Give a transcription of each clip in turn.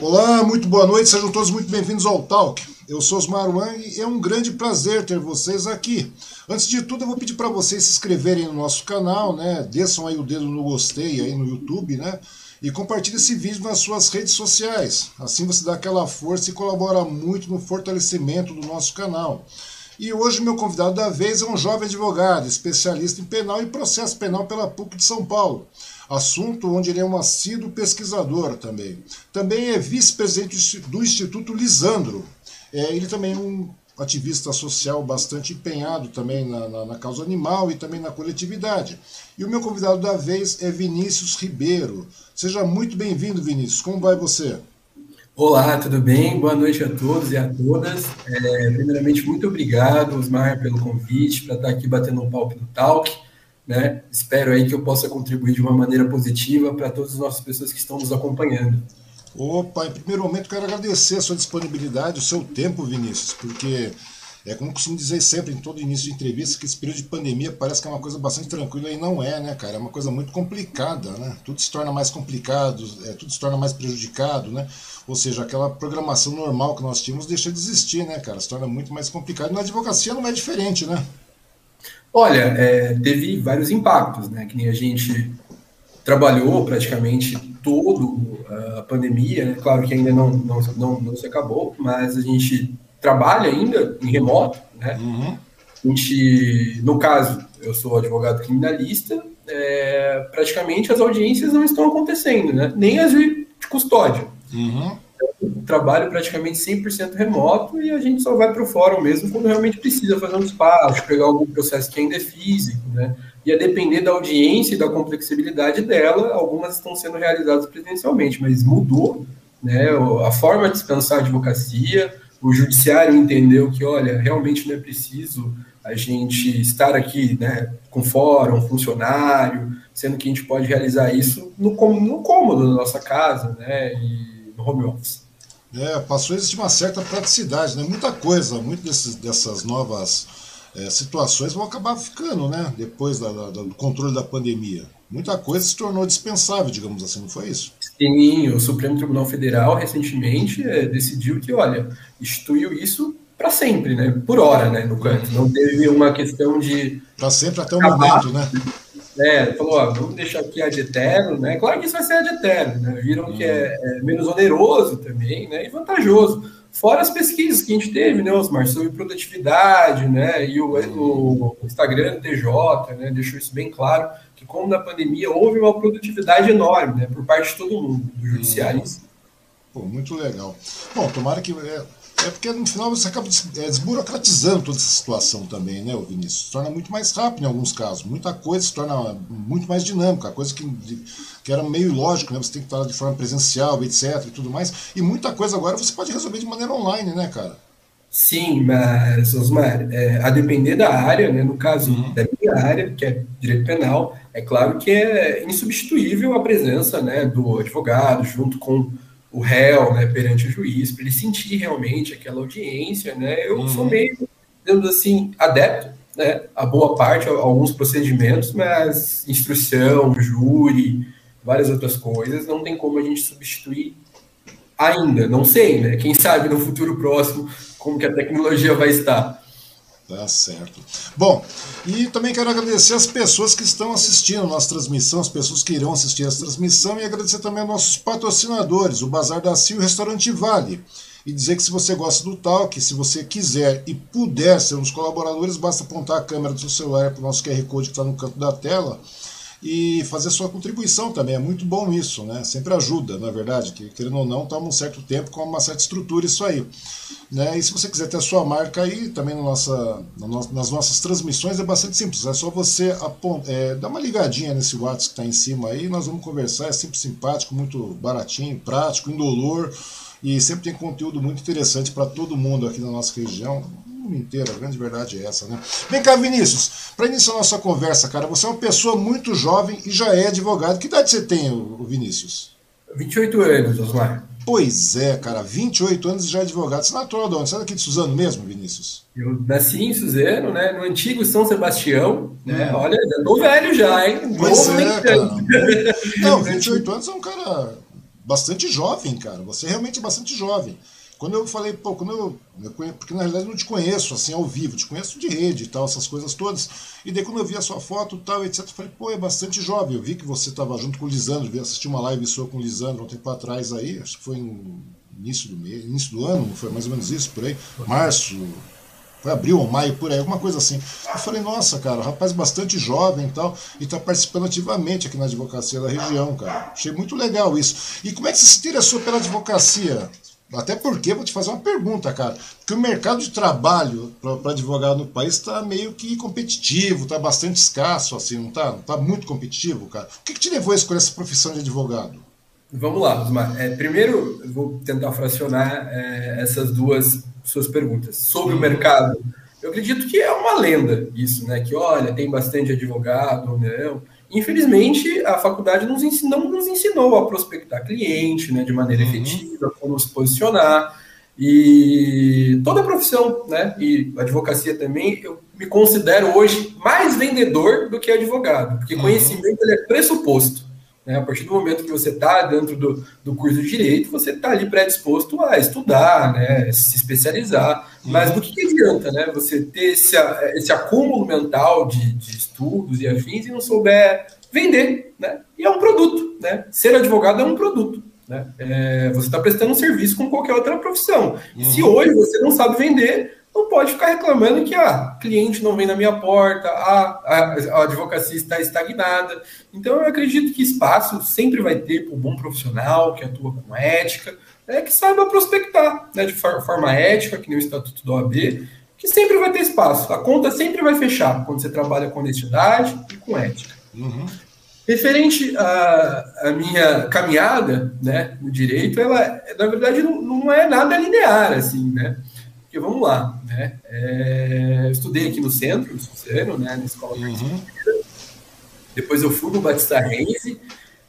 Olá, muito boa noite, sejam todos muito bem-vindos ao Talk. Eu sou Osmar Wang e é um grande prazer ter vocês aqui. Antes de tudo, eu vou pedir para vocês se inscreverem no nosso canal, né? Desçam aí o dedo no gostei aí no YouTube, né? E compartilhe esse vídeo nas suas redes sociais. Assim você dá aquela força e colabora muito no fortalecimento do nosso canal. E hoje meu convidado da vez é um jovem advogado, especialista em penal e processo penal pela PUC de São Paulo assunto onde ele é um assíduo pesquisador também. Também é vice-presidente do Instituto Lisandro. É, ele também é um ativista social bastante empenhado também na, na, na, causa animal e também na coletividade. E o meu convidado da vez é Vinícius Ribeiro. Seja muito bem-vindo, Vinícius. Como vai você? Olá, tudo bem? Boa noite a todos e a todas. É, primeiramente, muito obrigado, Osmar, pelo convite para estar aqui batendo um palco no Talk. Né? Espero aí que eu possa contribuir de uma maneira positiva para todas as nossas pessoas que estão nos acompanhando. Opa, em primeiro momento quero agradecer a sua disponibilidade, o seu tempo, Vinícius, porque é como costumo dizer sempre em todo início de entrevista que esse período de pandemia parece que é uma coisa bastante tranquila e não é, né, cara? É uma coisa muito complicada, né? Tudo se torna mais complicado, é, tudo se torna mais prejudicado, né? Ou seja, aquela programação normal que nós tínhamos deixa de existir, né, cara? Se torna muito mais complicado. E na advocacia não é diferente, né? Olha, é, teve vários impactos, né? Que nem a gente trabalhou praticamente todo a pandemia, né? claro que ainda não, não, não, não, se acabou, mas a gente trabalha ainda em remoto, né? Uhum. A gente, no caso, eu sou advogado criminalista, é, praticamente as audiências não estão acontecendo, né? Nem as de, de custódia. Uhum trabalho praticamente 100% remoto e a gente só vai para o fórum mesmo quando realmente precisa fazer um despacho, pegar algum processo que ainda é físico, né? E a depender da audiência e da complexibilidade dela, algumas estão sendo realizadas presencialmente, mas mudou, né? A forma de dispensar a advocacia, o judiciário entendeu que, olha, realmente não é preciso a gente estar aqui, né, com fórum, funcionário, sendo que a gente pode realizar isso no, no cômodo da nossa casa, né? E home office. É, passou a existir uma certa praticidade, né? Muita coisa, muitas dessas novas é, situações vão acabar ficando, né? Depois da, da, do controle da pandemia. Muita coisa se tornou dispensável, digamos assim, não foi isso? Sim, o Supremo Tribunal Federal recentemente é, decidiu que, olha, instituiu isso para sempre, né? Por hora, né? No canto. Não teve uma questão de. Para sempre até o momento, né? É, falou, ó, vamos deixar aqui ad eterno, né? Claro que isso vai ser ad eterno, né? Viram que é, é, menos oneroso também, né? E vantajoso. Fora as pesquisas que a gente teve, né, Osmar, sobre produtividade, né? E o, o Instagram TJ, né? Deixou isso bem claro, que como na pandemia houve uma produtividade enorme, né? Por parte de todo mundo, do judiciário. Pô, muito legal. Bom, tomara que é, porque no final você acaba é, desburocratizando toda essa situação também, né, Vinícius? Se torna muito mais rápido em alguns casos. Muita coisa se torna muito mais dinâmica, coisa que, que era meio ilógico, né? Você tem que estar de forma presencial, etc. e tudo mais. E muita coisa agora você pode resolver de maneira online, né, cara? Sim, mas, Osmar, é, a depender da área, né, no caso uhum. da minha área, que é direito penal, é claro que é insubstituível a presença né, do advogado junto com o réu né, perante o juiz, para ele sentir realmente aquela audiência. Né? Eu uhum. sou meio, digamos assim, adepto né, a boa parte, a, alguns procedimentos, mas instrução, júri, várias outras coisas, não tem como a gente substituir ainda. Não sei, né? Quem sabe no futuro próximo como que a tecnologia vai estar. Tá certo. Bom, e também quero agradecer as pessoas que estão assistindo a nossa transmissão, as pessoas que irão assistir essa transmissão, e agradecer também aos nossos patrocinadores, o Bazar da Cia e o Restaurante Vale. E dizer que se você gosta do Talk, se você quiser e puder ser um dos colaboradores, basta apontar a câmera do seu celular para o nosso QR Code que está no canto da tela e fazer sua contribuição também. É muito bom isso, né? Sempre ajuda, na é verdade, que querendo ou não, toma um certo tempo com uma certa estrutura isso aí. Né? E se você quiser ter a sua marca aí, também na nossa, nas nossas transmissões, é bastante simples. É só você é, dar uma ligadinha nesse WhatsApp que está em cima aí, nós vamos conversar. É sempre simpático, muito baratinho, prático, indolor e sempre tem conteúdo muito interessante para todo mundo aqui na nossa região mundo inteiro, a grande verdade é essa, né? Vem cá, Vinícius, para iniciar nossa conversa, cara, você é uma pessoa muito jovem e já é advogado. Que idade você tem, o Vinícius? 28 anos, Osmar. Pois é, cara, 28 anos e já é advogado. Você é natural de onde? Você é daqui de Suzano mesmo, Vinícius? Eu nasci em Suzano, né? No antigo São Sebastião, né? Hum. Olha, já tô velho já, hein? Pois Novo é, cara. Não, 28 anos é um cara bastante jovem, cara. Você é realmente bastante jovem. Quando eu falei, pô, quando eu, eu conheço, porque na realidade eu não te conheço assim ao vivo, te conheço de rede e tal, essas coisas todas. E daí quando eu vi a sua foto e tal, etc, eu falei, pô, é bastante jovem. Eu vi que você estava junto com o Lisandro, vi assistir uma live sua com o Lisandro um tempo atrás aí, acho que foi em início do mês, início do ano, foi mais ou menos isso, por aí, março, foi abril ou maio, por aí, alguma coisa assim. Eu falei, nossa, cara, rapaz bastante jovem e tal, e está participando ativamente aqui na advocacia da região, cara. Achei muito legal isso. E como é que você se interessou pela advocacia? Até porque, vou te fazer uma pergunta, cara. Porque o mercado de trabalho para advogado no país está meio que competitivo, está bastante escasso, assim, não está? Não está muito competitivo, cara. O que, que te levou a escolher essa profissão de advogado? Vamos lá, Osmar. É, primeiro, eu vou tentar fracionar é, essas duas suas perguntas. Sobre o uhum. mercado, eu acredito que é uma lenda isso, né? Que, olha, tem bastante advogado, não. Infelizmente, a faculdade nos ensinou, não nos ensinou a prospectar cliente né, de maneira uhum. efetiva, como se posicionar. E toda a profissão, né, e advocacia também, eu me considero hoje mais vendedor do que advogado, porque uhum. conhecimento é pressuposto. Né? A partir do momento que você está dentro do, do curso de direito, você está ali predisposto a estudar, né? se especializar. Uhum. Mas do que, que, adianta né? você ter esse, esse acúmulo mental de, de estudos e afins e não souber vender? Né? E é um produto. Né? Ser advogado é um produto. Né? É, você está prestando um serviço com qualquer outra profissão. Uhum. Se hoje você não sabe vender, não pode ficar reclamando que ah, cliente não vem na minha porta, ah, a, a advocacia está estagnada. Então, eu acredito que espaço sempre vai ter para um bom profissional que atua com ética, né, que saiba prospectar né, de forma ética, que nem o Estatuto do OAB, que sempre vai ter espaço. A conta sempre vai fechar quando você trabalha com honestidade e com ética. Uhum. Referente à, minha caminhada né, no direito, ela, na verdade, não, não é nada linear, assim, né? Porque vamos lá, né? É, estudei aqui no centro, no Suzano, né? Na escola uhum. Depois eu fui no Batista Reise,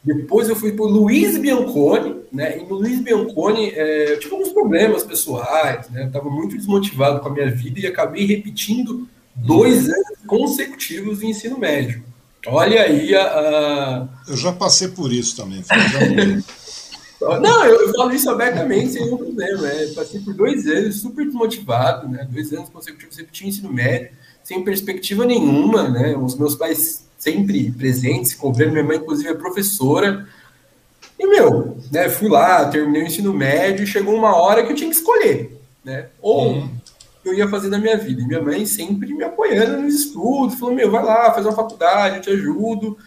depois eu fui para o Luiz Bianconi, né? E no Luiz Bianconi é, eu tive alguns problemas pessoais, né? Estava muito desmotivado com a minha vida e acabei repetindo dois uhum. anos consecutivos de ensino médio. Olha aí a, a... Eu já passei por isso também. Não, eu, eu, falo isso abertamente, sem nenhum problema. É, passei por dois anos super desmotivado, né? Dois anos consecutivos repetindo ensino médio, sem perspectiva nenhuma, né? Os meus pais sempre presentes, cobrando, minha mãe, inclusive, é professora. E, meu, né, fui lá, terminei o ensino médio e chegou uma hora que eu tinha que escolher, né? Ou uhum. eu ia fazer da minha vida. E minha mãe sempre me apoiando nos estudos, falou, meu, vai lá, faz uma faculdade, eu te ajudo.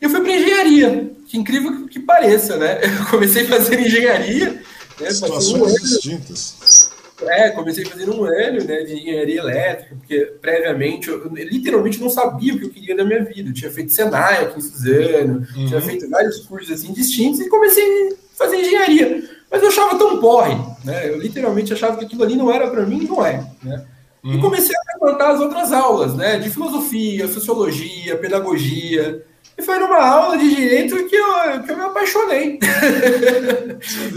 E eu fui para engenharia, que incrível que pareça, né? Eu comecei a fazer engenharia. Né? Situações um distintas. É, comecei a fazer um ano né, de engenharia elétrica, porque previamente eu, eu literalmente não sabia o que eu queria da minha vida. Eu tinha feito Senai aqui em Suzano, uhum. tinha feito vários cursos assim distintos e comecei a fazer engenharia. Mas eu achava tão porre, né? Eu literalmente achava que aquilo ali não era para mim, não é, né? Uhum. E comecei a frequentar as outras aulas, né? De filosofia, sociologia, pedagogia. E foi numa aula de direito que eu, que eu me apaixonei.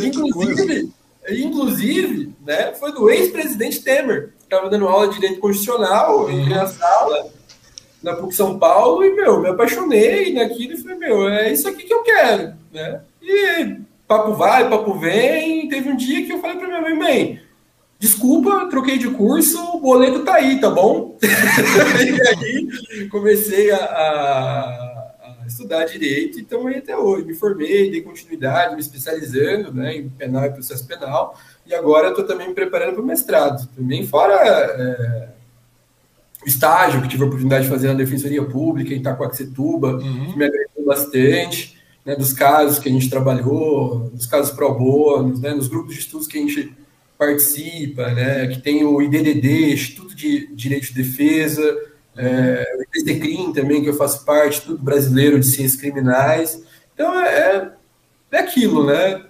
inclusive, inclusive né, foi do ex-presidente Temer, que estava dando aula de direito constitucional, uhum. na sala, na PUC São Paulo, e, meu, me apaixonei naquilo e falei, meu, é isso aqui que eu quero, né? E papo vai, papo vem, teve um dia que eu falei para minha mãe, mãe, desculpa, troquei de curso, o boleto tá aí, tá bom? e aí comecei a, a estudar direito e estamos aí até hoje. Me formei, dei continuidade, me especializando né, em penal e processo penal, e agora estou também me preparando para o mestrado. Também fora é, o estágio que tive a oportunidade de fazer na Defensoria Pública em Itacoaxetuba, uhum. que me agradou bastante, né, dos casos que a gente trabalhou, dos casos pro bono, né, nos grupos de estudos que a gente participa, né, que tem o IDDD, Instituto de Direito de Defesa, é, o IPCCRIM também, que eu faço parte, tudo brasileiro de ciências criminais. Então é, é, é aquilo, né?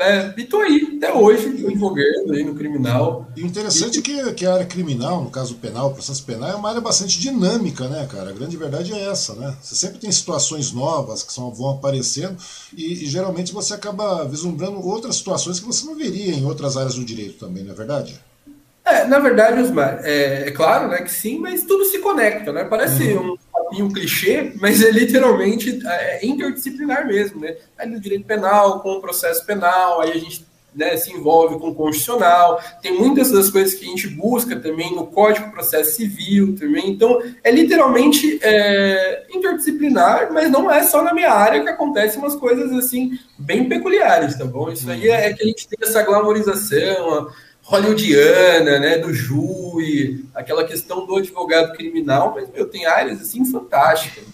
É, e tô aí até hoje, envolvendo aí no criminal. E o interessante e... é que, que a área criminal, no caso penal, processo penal, é uma área bastante dinâmica, né, cara? A grande verdade é essa, né? Você sempre tem situações novas que são, vão aparecendo e, e geralmente você acaba vislumbrando outras situações que você não veria em outras áreas do direito também, não é verdade? É, na verdade, Osmar, é, é, claro né, que sim, mas tudo se conecta, né? Parece uhum. um papinho clichê, mas é literalmente é, é interdisciplinar mesmo, né? Aí no direito penal, com o processo penal, aí a gente né, se envolve com o constitucional, tem muitas das coisas que a gente busca também no Código de Processo Civil também, então é literalmente é, interdisciplinar, mas não é só na minha área que acontecem umas coisas assim bem peculiares, tá bom? Isso aí é, é que a gente tem essa glamorização hollywoodiana, né, do júri, aquela questão do advogado criminal, mas meu, tem áreas assim fantásticas,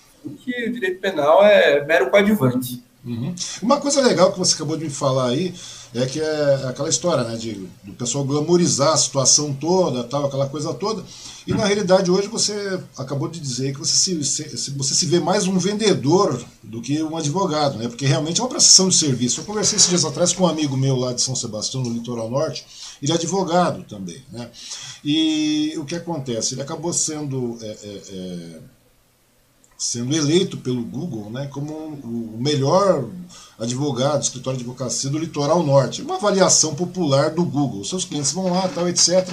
que o direito penal é mero coadjuvante. Uhum. Uma coisa legal que você acabou de me falar aí é que é aquela história, né, de do pessoal glamorizar a situação toda, tal, aquela coisa toda. E na realidade hoje você acabou de dizer que você se, você se vê mais um vendedor do que um advogado, né? Porque realmente é uma prestação de serviço. Eu conversei esses dias atrás com um amigo meu lá de São Sebastião, no litoral norte, ele é advogado também, né? E o que acontece? Ele acabou sendo é, é, é sendo eleito pelo Google né, como o melhor advogado, escritório de advocacia do litoral norte. Uma avaliação popular do Google. Seus clientes vão lá, tal, etc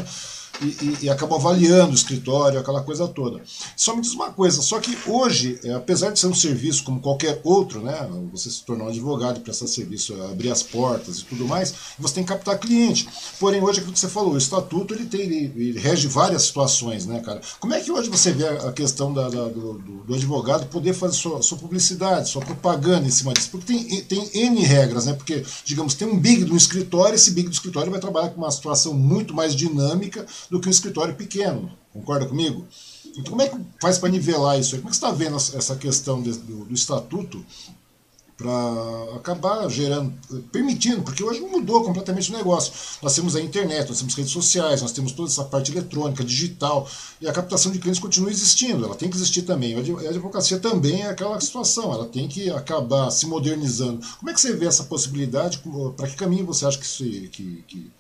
e, e, e avaliando o escritório, aquela coisa toda. Só me diz uma coisa, só que hoje, é, apesar de ser um serviço como qualquer outro, né, você se tornar um advogado e prestar serviço, abrir as portas e tudo mais, você tem que captar cliente. Porém, hoje, aquilo que você falou, o estatuto ele, tem, ele, ele rege várias situações, né, cara? Como é que hoje você vê a questão da, da, do, do, advogado poder fazer sua, sua publicidade, sua propaganda em cima disso? Porque tem, tem N regras, né? Porque, digamos, tem um big do escritório, esse big do escritório vai trabalhar com uma situação muito mais dinâmica do que um escritório pequeno. Concorda comigo? Então, como é que faz para nivelar isso aí? Como é que você está vendo essa questão de, do, do, estatuto para acabar gerando, permitindo, porque hoje mudou completamente o negócio. Nós temos a internet, nós temos redes sociais, nós temos toda essa parte eletrônica, digital, e a captação de clientes continua existindo, ela tem que existir também. A advocacia também é aquela situação, ela tem que acabar se modernizando. Como é que você vê essa possibilidade? Para que caminho você acha que, que, que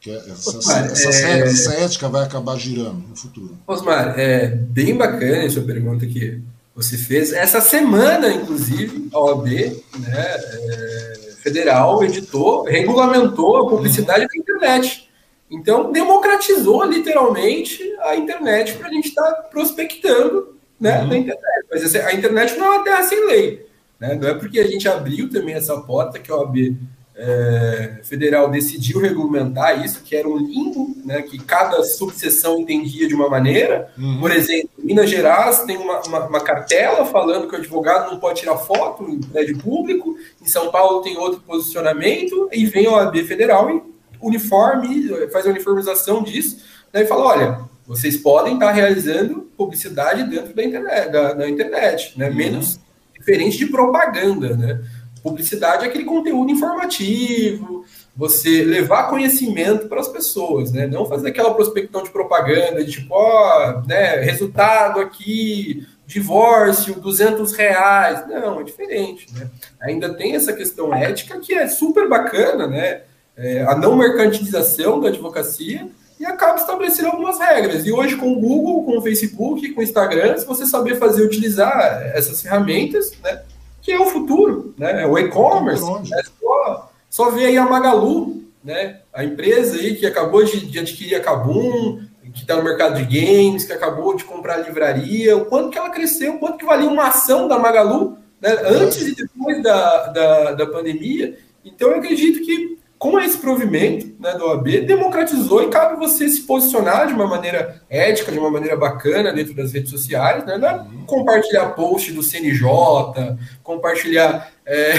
que essa, Osmar, essa, é... essa, ética vai acabar girando no futuro. Osmar, é bem bacana a sua pergunta que você fez. Essa semana, inclusive, a OAB né, é, federal editou, regulamentou a publicidade uhum. na internet. Então, democratizou literalmente a internet para a gente estar tá prospectando né, uhum. na internet. Mas a internet não é uma terra sem lei. Né? Não é porque a gente abriu também essa porta que a OAB é, federal decidiu regulamentar isso, que era um limbo, né, que cada subseção entendia de uma maneira. Uhum. Por exemplo, Minas Gerais tem uma, uma, uma, cartela falando que o advogado não pode tirar foto em prédio público, em São Paulo tem outro posicionamento, e vem a OAB federal e uniforme, faz a uniformização disso, né, e fala, olha, vocês podem estar realizando publicidade dentro da internet, da, da internet né, uhum. menos diferente de propaganda, né? Publicidade é aquele conteúdo informativo, você levar conhecimento para as pessoas, né? Não fazer aquela prospecção de propaganda, de tipo, ó, né, resultado aqui, divórcio, 200 reais. Não, é diferente, né? Ainda tem essa questão ética que é super bacana, né? É, a não mercantilização da advocacia e acaba estabelecendo algumas regras. E hoje com o Google, com o Facebook, com o Instagram, se você saber fazer, utilizar essas ferramentas, né? Que é o futuro, né? É o e-commerce. É só, só ver aí a Magalu, né? A empresa aí que acabou de, de adquirir a Kabum, que está no mercado de games, que acabou de comprar a livraria, o quanto que ela cresceu, o quanto que valia uma ação da Magalu, né? antes e depois da, da, da pandemia. Então eu acredito que com esse provimento né, da OAB, democratizou e cabe você se posicionar de uma maneira ética, de uma maneira bacana dentro das redes sociais, né? Não é compartilhar post do CNJ, compartilhar é,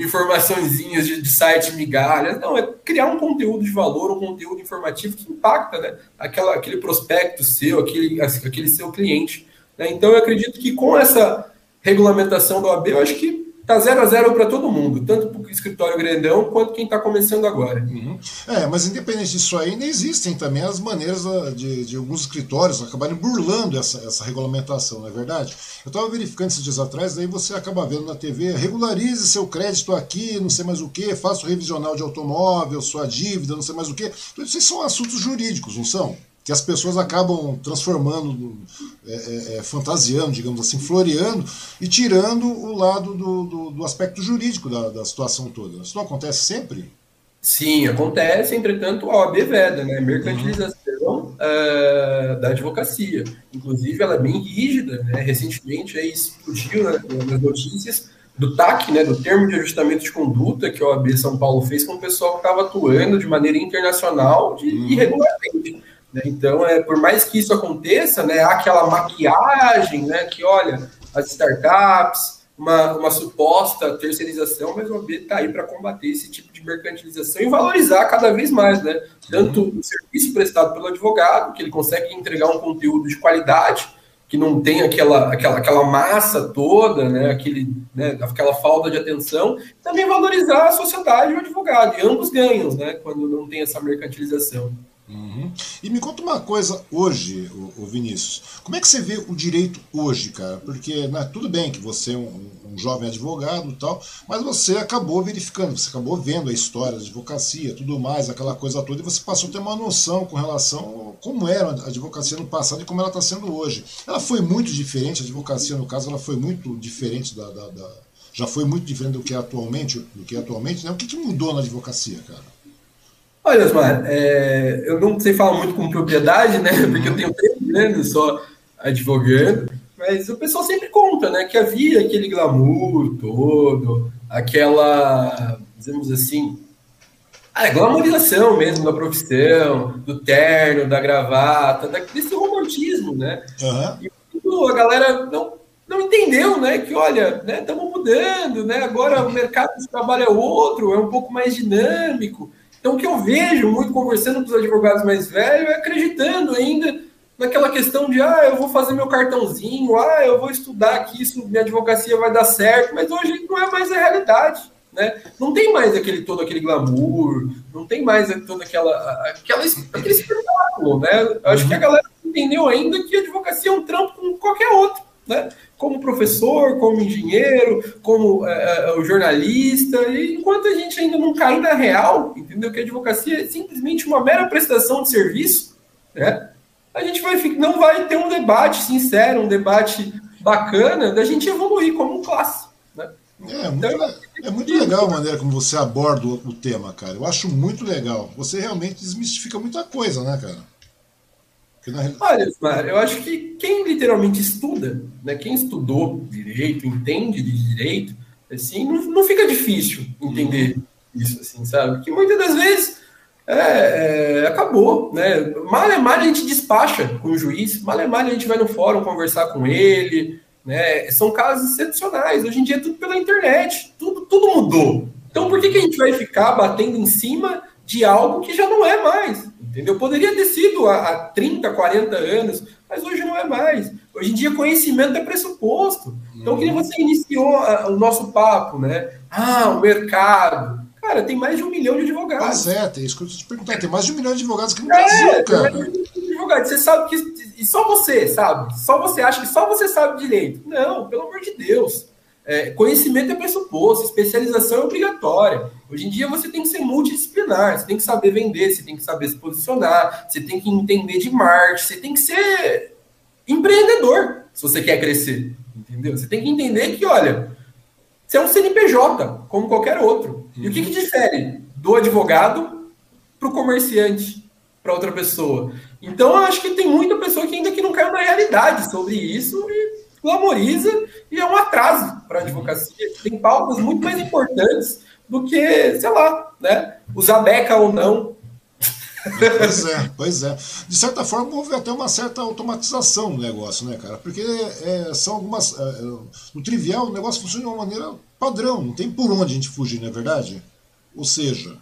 informaçõezinhas de, de site migalhas, não, é criar um conteúdo de valor, um conteúdo informativo que impacta né, aquela, aquele prospecto seu, aquele, aquele seu cliente. Né? Então eu acredito que com essa regulamentação da OAB, eu acho que tá 0 a 0 para todo mundo, tanto para o escritório grandão quanto quem está começando agora. Uhum. É, mas independente disso ainda existem também as maneiras de, de alguns escritórios acabarem burlando essa, essa regulamentação, não é verdade? Eu estava verificando esses dias atrás, daí você acaba vendo na TV, regularize seu crédito aqui, não sei mais o que, faça o revisional de automóvel, sua dívida, não sei mais o que. Tudo isso são assuntos jurídicos, não são? Que as pessoas acabam transformando, é, é, é, fantasiando, digamos assim, floreando e tirando o lado do, do, do aspecto jurídico da, da, situação toda. Isso não acontece sempre? Sim, acontece, entretanto, a OAB veda, né? Mercantilização, uhum. uh, da advocacia. Inclusive, ela é bem rígida, né? Recentemente aí explodiu né, nas notícias do TAC, né, do Termo de Ajustamento de Conduta, que a OAB São Paulo fez com o pessoal que estava atuando de maneira internacional de, uhum. irregularmente. Né? Então, é, por mais que isso aconteça, né, há aquela maquiagem, né, que olha, as startups, uma, uma suposta terceirização, mas o OAB está aí para combater esse tipo de mercantilização e valorizar cada vez mais, né, tanto o serviço prestado pelo advogado, que ele consegue entregar um conteúdo de qualidade, que não tem aquela, aquela, aquela massa toda, né, aquele, né, aquela falta de atenção, também valorizar a sociedade e o advogado, e ambos ganham, né, quando não tem essa mercantilização. Uhum. E me conta uma coisa hoje, o, Vinícius. Como é que você vê o direito hoje, cara? Porque né, tudo bem que você é um, um jovem advogado e tal, mas você acabou verificando, você acabou vendo a história da advocacia, tudo mais, aquela coisa toda, e você passou a ter uma noção com relação a como era a advocacia no passado e como ela está sendo hoje. Ela foi muito diferente, a advocacia, no caso, ela foi muito diferente da, da, da já foi muito diferente do que é atualmente, do que é atualmente, né? O que, que mudou na advocacia, cara? Olha, Osmar, é, eu não sei falar muito com propriedade, né? Porque eu tenho três anos só advogando, mas o pessoal sempre conta, né? Que havia aquele glamour todo, aquela, dizemos assim, a glamorização mesmo da profissão, do terno, da gravata, desse romantismo, né? Uhum. E a galera não, não entendeu, né? Que olha, né? Estamos mudando, né? Agora o mercado de trabalho é outro, é um pouco mais dinâmico. Então, o que eu vejo muito conversando com os advogados mais velhos é acreditando ainda naquela questão de, ah, eu vou fazer meu cartãozinho, ah, eu vou estudar aqui, isso, minha advocacia vai dar certo, mas hoje não é mais a realidade. Né? Não tem mais aquele todo aquele glamour, não tem mais toda aquela, aquela aquele espetáculo, né? Acho que a galera entendeu ainda que a advocacia é um trampo como qualquer outro, né? como professor, como engenheiro, como é, é, o jornalista, e enquanto a gente ainda não cair na real, entendeu? Que a advocacia é simplesmente uma mera prestação de serviço, né? A gente vai, não vai ter um debate sincero, um debate bacana da gente evoluir como classe. Né? É, muito, então, é muito legal a maneira como você aborda o tema, cara. Eu acho muito legal. Você realmente desmistifica muita coisa, né, cara? Olha, eu acho que quem literalmente estuda, né, quem estudou direito, entende de direito, assim, não, não fica difícil entender uhum. isso, assim, sabe? Que muitas das vezes é, é, acabou, né? Mal é mal a gente despacha com o juiz, mal é mal a gente vai no fórum conversar com ele, né? São casos excepcionais. Hoje em dia é tudo pela internet, tudo, tudo mudou. Então por que, que a gente vai ficar batendo em cima de algo que já não é mais? Entendeu? Poderia ter sido há, há 30, 40 anos, mas hoje não é mais. Hoje em dia, conhecimento é pressuposto. Então, que você iniciou a, o nosso papo, né? Ah, o mercado. Cara, tem mais de um milhão de advogados. Pois é, tem isso que eu te perguntar. Tem mais de um milhão de advogados aqui no é, Brasil, cara. Tem mais de um milhão de advogados. Você sabe que. E só você sabe. Só você acha que só você sabe direito. Não, pelo amor de Deus. É, conhecimento é pressuposto, especialização é obrigatória. Hoje em dia você tem que ser multidisciplinar, você tem que saber vender, você tem que saber se posicionar, você tem que entender de marketing, você tem que ser empreendedor se você quer crescer, entendeu? Você tem que entender que, olha, você é um CNPJ, como qualquer outro. E o que, que difere do advogado para o comerciante, para outra pessoa? Então, eu acho que tem muita pessoa que ainda que não caiu na realidade sobre isso e glamoriza e é um atraso para a advocacia. Tem pautas muito mais importantes do que, sei lá, né? Usar beca ou não. Pois é, pois é. De certa forma, houve até uma certa automatização no negócio, né, cara? Porque é, são algumas. É, é, no trivial, o negócio funciona de uma maneira padrão, não tem por onde a gente fugir, não é verdade? Ou seja,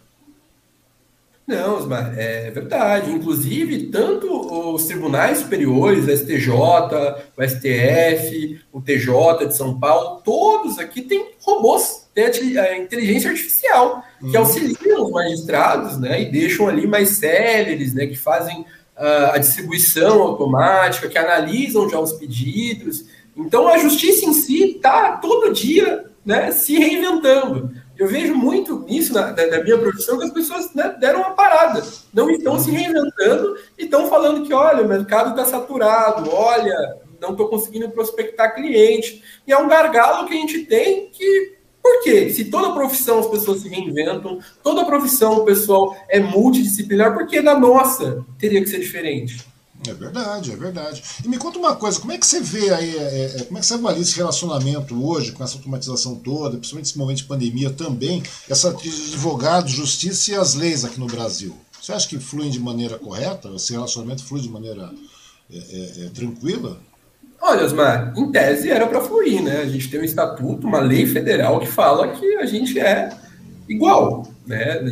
não, Osmar, é verdade. Inclusive, tanto os tribunais superiores, o STJ, o STF, o TJ de São Paulo, todos aqui têm robôs, têm a inteligência artificial, que uhum. auxiliam os magistrados, né, e deixam ali mais céleres, né, que fazem uh, a distribuição automática, que analisam já os pedidos. Então, a justiça em si está todo dia né, se reinventando eu vejo muito nisso na, na, minha profissão que as pessoas né, deram uma parada, não estão se reinventando e estão falando que, olha, o mercado está saturado, olha, não estou conseguindo prospectar cliente. E é um gargalo que a gente tem que Por quê? Se toda profissão as pessoas se reinventam, toda profissão o pessoal é multidisciplinar, por que na nossa teria que ser diferente? É verdade, é verdade. E me conta uma coisa, como é que você vê aí, é, é, como é que você avalia esse relacionamento hoje, com essa automatização toda, principalmente nesse momento de pandemia também, essa de advogado, justiça e as leis aqui no Brasil? Você acha que fluem de maneira correta? Esse relacionamento flui de maneira é, é, é tranquila? Olha, Osmar, em tese era para fluir, né? A gente tem um estatuto, uma lei federal que fala que a gente é igual, né?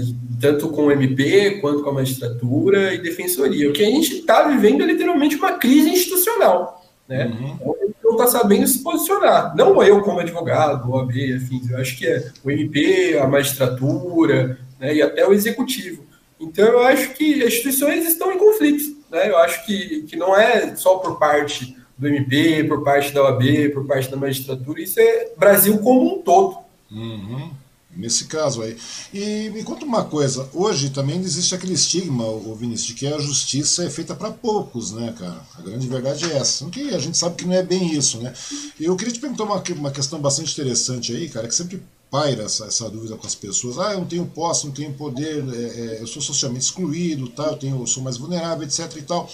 Tanto com o MP, quanto com a magistratura e defensoria. O que a gente está vivendo é literalmente uma crise institucional, né? Uhum. Então, a gente não está sabendo se posicionar. Não eu como advogado, OAB, afins, eu acho que é o MP, a magistratura, né? e até o executivo. Então, eu acho que as instituições estão em conflitos, né? Eu acho que, que não é só por parte do MP, por parte da OAB, por parte da magistratura, isso é Brasil como um todo. Uhum. Nesse caso aí. E me conta uma coisa, hoje também existe aquele estigma, o Vinícius, de que a justiça é feita para poucos, né, cara? A grande verdade é essa. Que a gente sabe que não é bem isso, né? Eu queria te perguntar uma, uma questão bastante interessante aí, cara, que sempre paira essa, essa dúvida com as pessoas. Ah, eu não tenho posse, não tenho poder, é, é, eu sou socialmente excluído, tá? eu, tenho, eu sou mais vulnerável, etc e tal.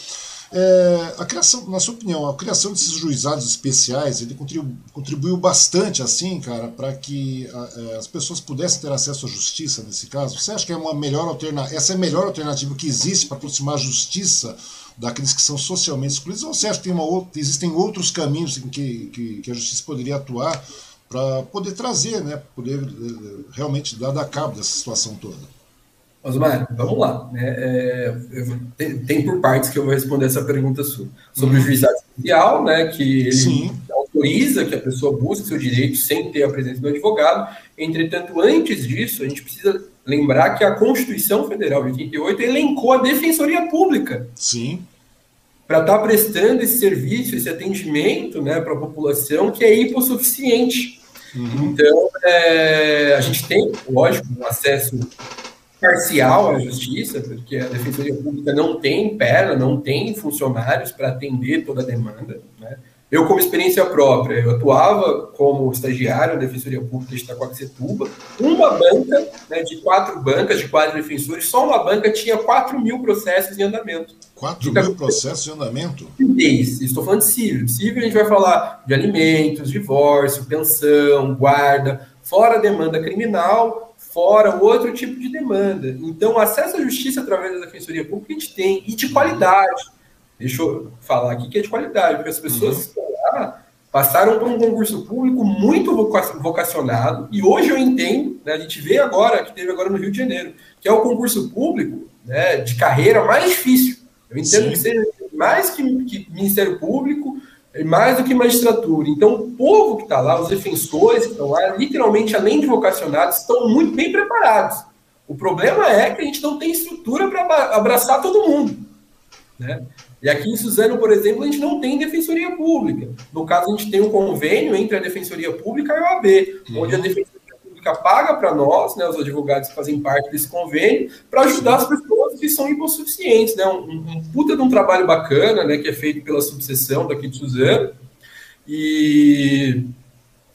É, a criação, na sua opinião, a criação desses juizados especiais, ele contribuiu, contribuiu bastante, assim, cara, para que a, é, as pessoas pudessem ter acesso à justiça nesse caso? Você acha que é uma melhor alternativa, essa é a melhor alternativa que existe para aproximar a justiça daqueles que são socialmente excluídos? Ou você acha que outra, existem outros caminhos em que, que, que a justiça poderia atuar para poder trazer, né, poder eh, realmente dar, dar cabo dessa situação toda? Osmar, vamos lá. Né? É, tem, tem, por partes que eu vou responder essa pergunta sua. Sobre uhum. o juizado especial, né, que ele Sim. autoriza que a pessoa busque seu direito sem ter a presença do advogado. Entretanto, antes disso, a gente precisa lembrar que a Constituição Federal de 88 elencou a Defensoria Pública. Sim. Para estar tá prestando esse serviço, esse atendimento né, para a população que é hipossuficiente. Uhum. Então, é, a gente tem, lógico, um acesso parcial à justiça, porque a Defensoria Pública não tem perna, não tem funcionários para atender toda a demanda. Né? Eu, como experiência própria, eu atuava como estagiário na Defensoria Pública de Itacoaxetuba, uma banca, né, de quatro bancas, de quatro defensores, só uma banca tinha 4 mil processos em andamento. 4 mil processos em andamento? Isso, estou falando de civil. Civil a gente vai falar de alimentos, divórcio, pensão, guarda, fora a demanda criminal, fora outro tipo de demanda. Então, acesso à justiça através da Defensoria Pública a gente tem, e de qualidade. Deixa eu falar aqui que é de qualidade, porque as pessoas uhum. lá passaram por um concurso público muito vocacionado, e hoje eu entendo, né, a gente vê agora, que teve agora no Rio de Janeiro, que é o concurso público né, de carreira mais difícil. Eu entendo Sim. que seja mais que, que Ministério Público, mais do que magistratura. Então, o povo que está lá, os defensores que estão lá, literalmente, além de vocacionados, estão muito bem preparados. O problema é que a gente não tem estrutura para abraçar todo mundo. Né? E aqui em Suzano, por exemplo, a gente não tem defensoria pública. No caso, a gente tem um convênio entre a defensoria pública e a OAB, uhum. onde a defensoria Pública paga para nós, né, os advogados que fazem parte desse convênio, para ajudar as pessoas que são hipossuficientes. Né, um, um, puta de um trabalho bacana né, que é feito pela subseção daqui de Suzano. E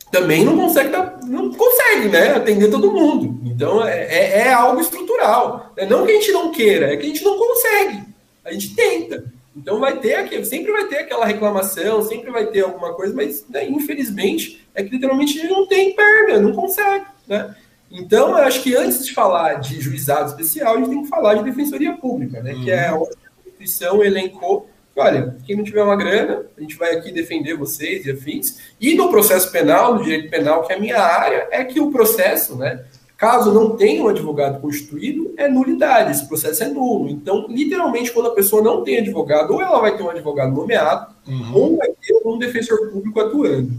também não consegue, não consegue né, atender todo mundo. Então é, é, é algo estrutural. Né? Não que a gente não queira, é que a gente não consegue. A gente tenta. Então vai ter aqui, sempre vai ter aquela reclamação, sempre vai ter alguma coisa, mas né, infelizmente é que literalmente a gente não tem perna, não consegue. Né? Então, eu acho que antes de falar de juizado especial, a gente tem que falar de defensoria pública, né? Uhum. que é onde a Constituição elencou olha, quem não tiver uma grana, a gente vai aqui defender vocês e afins. E no processo penal, no direito penal, que é a minha área, é que o processo, né, caso não tenha um advogado constituído, é nulidade, esse processo é nulo. Então, literalmente, quando a pessoa não tem advogado, ou ela vai ter um advogado nomeado, uhum. ou vai ter um defensor público atuando.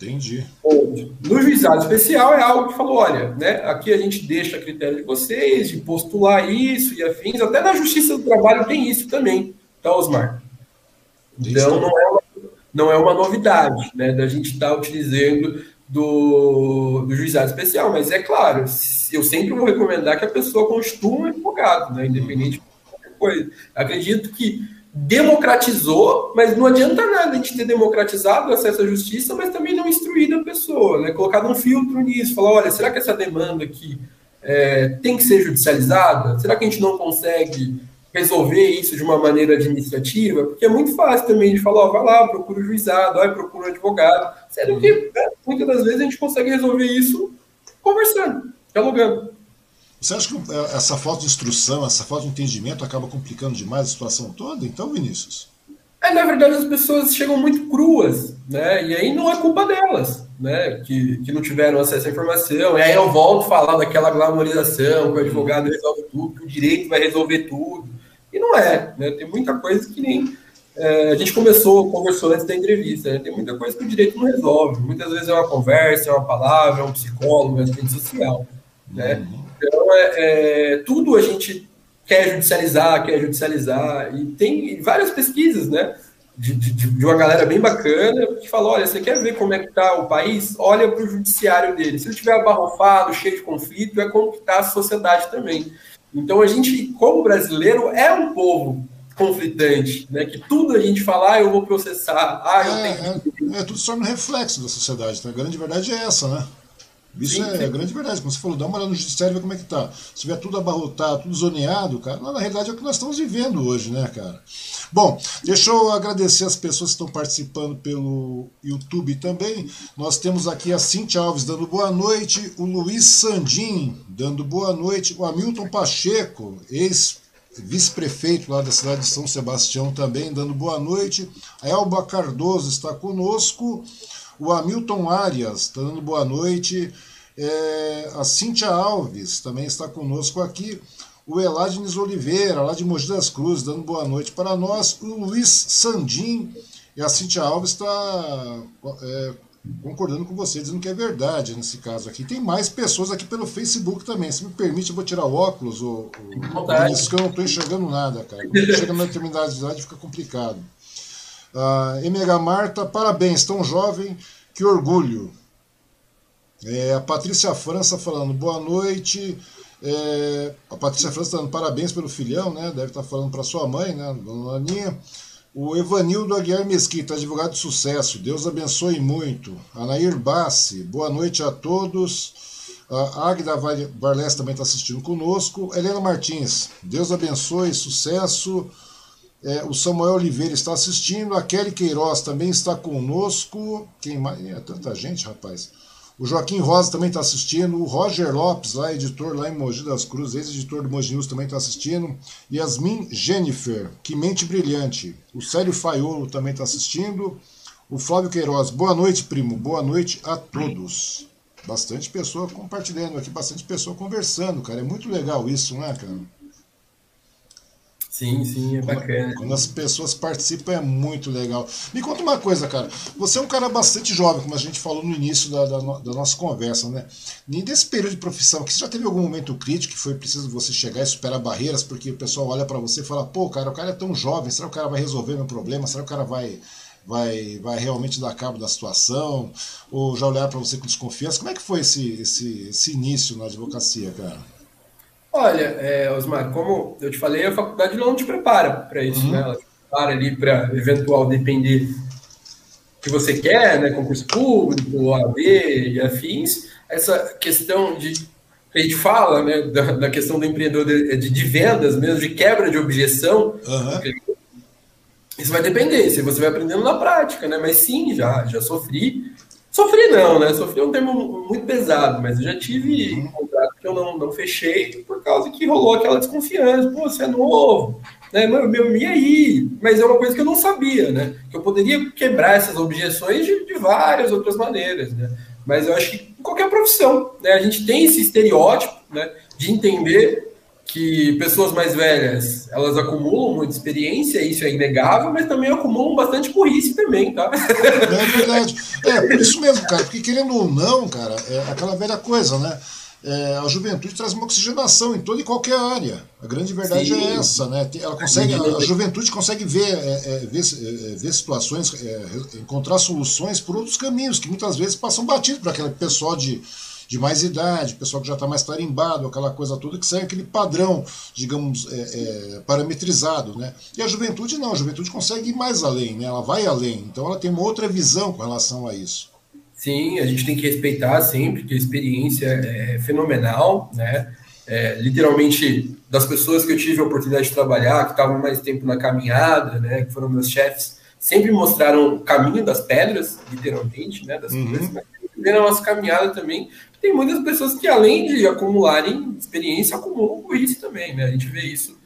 Entendi. No juizado especial é algo que falou, olha, né, aqui a gente deixa a critério de vocês, de postular isso e afins, até na justiça do trabalho tem isso também, tá, Osmar? Então não é uma, não é uma novidade, né, da gente estar tá utilizando do, do juizado especial, mas é claro, eu sempre vou recomendar que a pessoa constitua um advogado, né, independente uhum. de qualquer coisa. Acredito que democratizou, mas não adianta nada a gente ter democratizado o acesso à justiça, mas também não instruído a pessoa, né? Colocado um filtro nisso, falar, olha, será que essa demanda aqui é, tem que ser judicializada? Será que a gente não consegue resolver isso de uma maneira administrativa? Porque é muito fácil também de falar, ó, vai lá, procura o juizado, vai, procura o advogado, sendo que né, muitas das vezes a gente consegue resolver isso conversando, dialogando. Você acha que é, essa falta de instrução, essa falta de entendimento acaba complicando demais a situação toda? Então, Vinícius? É, na verdade, as pessoas chegam muito cruas, né? E aí não é culpa delas, né? Que, que não tiveram acesso à informação. E aí eu volto a falar daquela glamorização, que o advogado resolve tudo, que o direito vai resolver tudo. E não é, né? Tem muita coisa que nem. É, a gente começou, conversou antes da entrevista, né? Tem muita coisa que o direito não resolve. Muitas vezes é uma conversa, é uma palavra, é um psicólogo, é uma rede social, né? Uhum. Então, é, é, tudo a gente quer judicializar, quer judicializar, e tem várias pesquisas, né? De, de, de, uma galera bem bacana que fala: olha, você quer ver como é que está o país? Olha para o judiciário dele. Se ele estiver abarrofado, cheio de conflito, é como que está a sociedade também. Então a gente, como brasileiro, é um povo conflitante, né? Que tudo a gente fala, ah, eu vou processar, ah, eu é, tenho. É, é, tudo só no reflexo da sociedade. Então, a grande verdade é essa, né? Isso sim, é sim. grande verdade. Como você falou, dá uma olhada no judiciário e vê como é que tá. Se tiver tudo abarrotado, tudo zoneado, cara, na realidade é o que nós estamos vivendo hoje, né, cara? Bom, deixa eu agradecer as pessoas que estão participando pelo YouTube também. Nós temos aqui a Cintia Alves dando boa noite, o Luiz Sandim dando boa noite, o Hamilton Pacheco, ex vice-prefeito lá da cidade de São Sebastião também dando boa noite. A Elba Cardoso está conosco. O Hamilton Arias está dando boa noite. É, a Cíntia Alves também está conosco aqui. O Eladines Oliveira, lá de Mogi das Cruzes, dando boa noite para nós. O Luiz Sandim e a Cíntia Alves está é, concordando com você, dizendo que é verdade nesse caso aqui. Tem mais pessoas aqui pelo Facebook também. Se me permite, eu vou tirar o óculos, o, o, isso que eu não estou enxergando nada, cara. Quando chega na determinada idade fica complicado. Uh, MH Marta, parabéns, tão jovem, que orgulho. É, a Patrícia França falando boa noite. É, a Patrícia França dando parabéns pelo filhão, né? Deve estar falando para sua mãe, né? Dona Aninha. O Evanildo Aguiar Mesquita, advogado de sucesso. Deus abençoe muito. Anair Bassi, boa noite a todos. A Agda Varles também está assistindo conosco. Helena Martins, Deus abençoe, sucesso. É, o Samuel Oliveira está assistindo, a Kelly Queiroz também está conosco. Quem mais? É tanta gente, rapaz. O Joaquim Rosa também está assistindo. O Roger Lopes, lá, editor lá em Mogi das Cruzes, ex-editor do Mogi News, também está assistindo. Yasmin Jennifer, que mente brilhante. O Célio Faiolo também está assistindo. O Flávio Queiroz, boa noite, primo. Boa noite a todos. Bastante pessoa compartilhando aqui, bastante pessoa conversando, cara. É muito legal isso, né, cara? Sim, sim, é bacana. Quando as pessoas participam é muito legal. Me conta uma coisa, cara. Você é um cara bastante jovem, como a gente falou no início da, da, da nossa conversa, né? E desse período de profissão, que você já teve algum momento crítico que foi preciso você chegar e superar barreiras, porque o pessoal olha para você e fala, pô, cara, o cara é tão jovem, será que o cara vai resolver meu problema? Será que o cara vai, vai, vai realmente dar cabo da situação? Ou já olhar para você com desconfiança? Como é que foi esse, esse, esse início na advocacia, cara? Olha, é, Osmar, como eu te falei, a faculdade não te prepara para isso, uhum. né? Ela te prepara ali para eventual depender que você quer, né? Concurso público, OAB e afins. Essa questão de a gente fala, né, da, da questão do empreendedor de, de, vendas mesmo, de quebra de objeção. Uhum. Isso vai depender, se você vai aprendendo na prática, né? Mas sim, já, já sofri Sofri não, né? Sofri um termo muito pesado, mas eu já tive um contrato que eu não, não fechei por causa que rolou aquela desconfiança. Pô, você é novo, né? Meu, meu, e aí? Mas é uma coisa que eu não sabia, né? Que eu poderia quebrar essas objeções de, de várias outras maneiras, né? Mas eu acho que em qualquer profissão, né? A gente tem esse estereótipo, né? De entender que pessoas mais velhas elas acumulam muita experiência, isso é inegável, mas também acumulam bastante burrice também, tá? É verdade. É, por isso mesmo, cara, porque querendo ou não, cara, é aquela velha coisa, né? É, a juventude traz uma oxigenação em toda e qualquer área. A grande verdade Sim. é essa, né? Ela consegue, a, juventude consegue ver, é, é, ver, é, ver, situações, é, encontrar soluções por outros caminhos que muitas vezes passam batidos para aquele pessoal de de mais idade, pessoal que já está mais tarimbado, aquela coisa toda que segue aquele padrão, digamos, é, é, parametrizado. Né? E a juventude não, a juventude consegue ir mais além, né? ela vai além, então ela tem uma outra visão com relação a isso. Sim, a gente tem que respeitar sempre, que a experiência é fenomenal, né? É, literalmente, das pessoas que eu tive a oportunidade de trabalhar, que estavam mais tempo na caminhada, né, que foram meus chefes, sempre mostraram o caminho das pedras, literalmente, né, das uhum. coisas, mas a nossa caminhada também. Tem muitas pessoas que, além de acumularem experiência, acumulam burrice também, né? A gente vê isso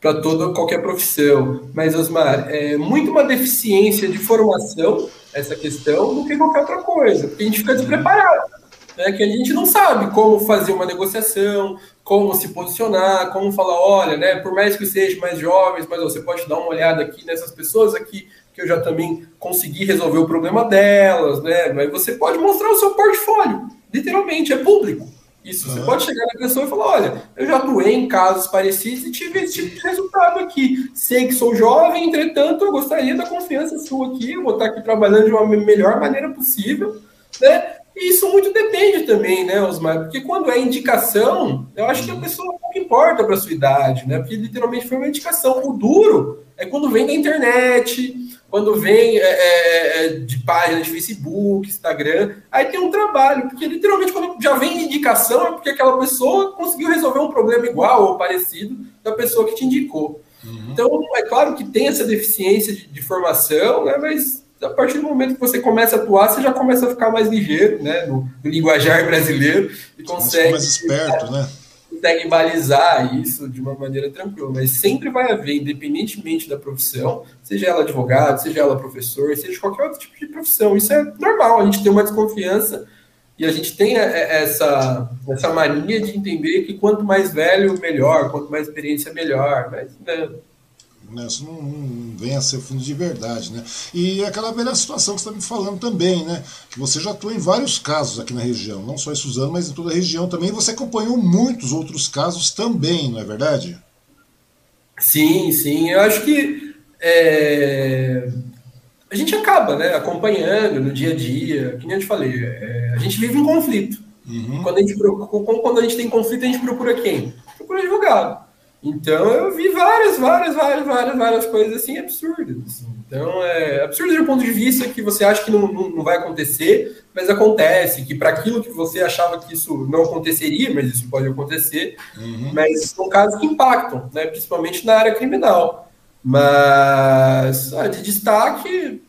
para toda qualquer profissão. Mas, Osmar, é muito uma deficiência de formação essa questão do que qualquer outra coisa, porque a gente fica despreparado. Né, que a gente não sabe como fazer uma negociação, como se posicionar, como falar, olha, né, por mais que sejam mais jovens, mas você pode dar uma olhada aqui nessas pessoas aqui que eu já também consegui resolver o problema delas, né? Mas você pode mostrar o seu portfólio, literalmente, é público. Isso, uhum. você pode chegar na pessoa e falar: olha, eu já atuei em casos parecidos e tive esse tipo de resultado aqui. Sei que sou jovem, entretanto, eu gostaria da confiança sua aqui, eu vou estar aqui trabalhando de uma melhor maneira possível, né? E isso muito depende também, né, Osmar? Porque quando é indicação, eu acho que a pessoa pouco importa para a sua idade, né? Porque literalmente foi uma indicação. O duro é quando vem da internet, quando vem é, é, é, de página de Facebook, Instagram, aí tem um trabalho, porque literalmente quando já vem indicação é porque aquela pessoa conseguiu resolver um problema igual ou parecido da pessoa que te indicou. Uhum. Então, é claro que tem essa deficiência de, de, formação, né, mas a partir do momento que você começa a atuar, você já começa a ficar mais ligeiro, né, no, no linguajar brasileiro, e consegue... mais esperto, né? consegue balizar isso de uma maneira tranquila, mas sempre vai haver, independentemente da profissão, seja ela advogado, seja ela professor, seja qualquer outro tipo de profissão. Isso é normal, a gente tem uma desconfiança e a gente tem é, é, essa, essa mania de entender que quanto mais velho, melhor, quanto mais experiência, melhor. Mas né, né? Isso não, não, vem a ser fundo de verdade. Né? E aquela velha situação que você está me falando também, né? que você já atua em vários casos aqui na região, não só em Suzano, mas em toda a região também, e você acompanhou muitos outros casos também, não é verdade? Sim, sim. Eu acho que é... a gente acaba né, acompanhando no dia a dia, que nem eu te falei, é... a gente vive em conflito. Uhum. Quando, a gente, quando a gente tem conflito, a gente procura quem? Procura advogado. Então eu vi várias, várias, várias, várias, várias coisas assim absurdas. Assim. Então é absurdo do ponto de vista que você acha que não, não, não vai acontecer, mas acontece, que para aquilo que você achava que isso não aconteceria, mas isso pode acontecer, uhum. mas são casos que impactam, né, principalmente na área criminal. Mas ah, de destaque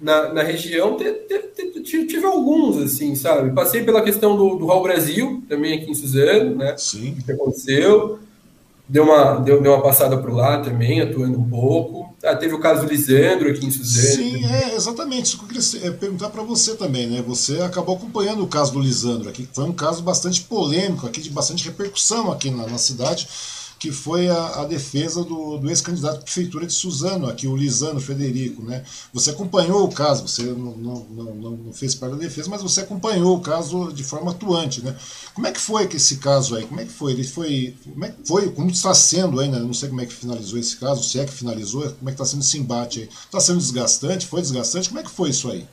na, na região te, te, te, tive alguns, assim, sabe? Passei pela questão do, do Raul Brasil, também aqui em Suzano, né? Sim. que aconteceu deu uma, deu, deu uma passada por lá também, atuando um pouco. Ah, teve o caso do Lisandro aqui em Suzano. Sim, é, exatamente. Isso que eu queria é, perguntar para você também, né? Você acabou acompanhando o caso do Lisandro aqui, que foi um caso bastante polêmico aqui, de bastante repercussão aqui na, na cidade que foi a, a defesa do, do ex-candidato à prefeitura de Suzano, aqui, o Lisano Federico. Né? Você acompanhou o caso, você não, não, não, não, fez parte da defesa, mas você acompanhou o caso de forma atuante. Né? Como é que foi que esse caso aí? Como é que foi? Ele foi. Como é que foi? Como está sendo ainda? Não sei como é que finalizou esse caso, se é que finalizou, como é que está sendo esse embate aí? Está sendo desgastante? Foi desgastante? Como é que foi isso aí?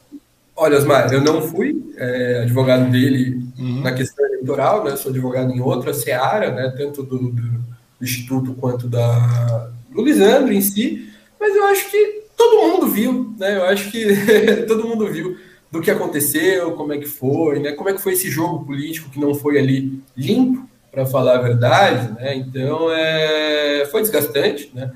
Olha, Osmar, eu não fui é, advogado dele uhum. na questão eleitoral, né? Sou advogado em outra seara, né? Tanto do, do do Instituto quanto da, do Lisandro em si, mas eu acho que todo mundo viu, né? Eu acho que todo mundo viu do que aconteceu, como é que foi, né? Como é que foi esse jogo político que não foi ali limpo, para falar a verdade, né? Então é, foi desgastante, né?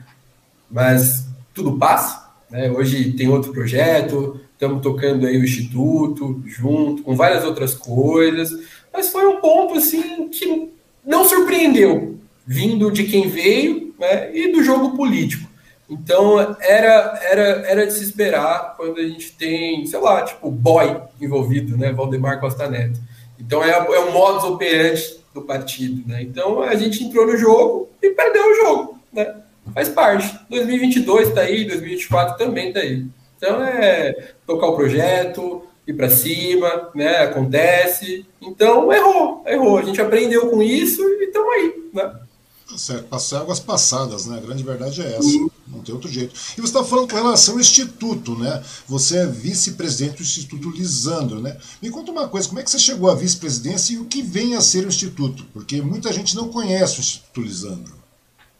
Mas tudo passa, né? Hoje tem outro projeto, estamos tocando aí o instituto junto com várias outras coisas, mas foi um ponto assim que não surpreendeu, vindo de quem veio né, e do jogo político. Então era, era, era de se esperar quando a gente tem, sei lá, tipo, boy envolvido, né? Valdemar Costa Neto. Então é, é o modus operandi do partido, né? Então a gente entrou no jogo e perdeu o jogo, né? Faz parte. 2022 está aí, 2024 também está aí. Então é tocar o projeto, ir para cima, né? Acontece. Então errou, errou. A gente aprendeu com isso e estamos aí, né? Certo, passar águas passadas, né? A grande verdade é essa. Não tem outro jeito. E você está falando com relação ao Instituto, né? Você é vice-presidente do Instituto Lisandro, né? Me conta uma coisa, como é que você chegou à vice-presidência e o que vem a ser o Instituto? Porque muita gente não conhece o Instituto Lisandro.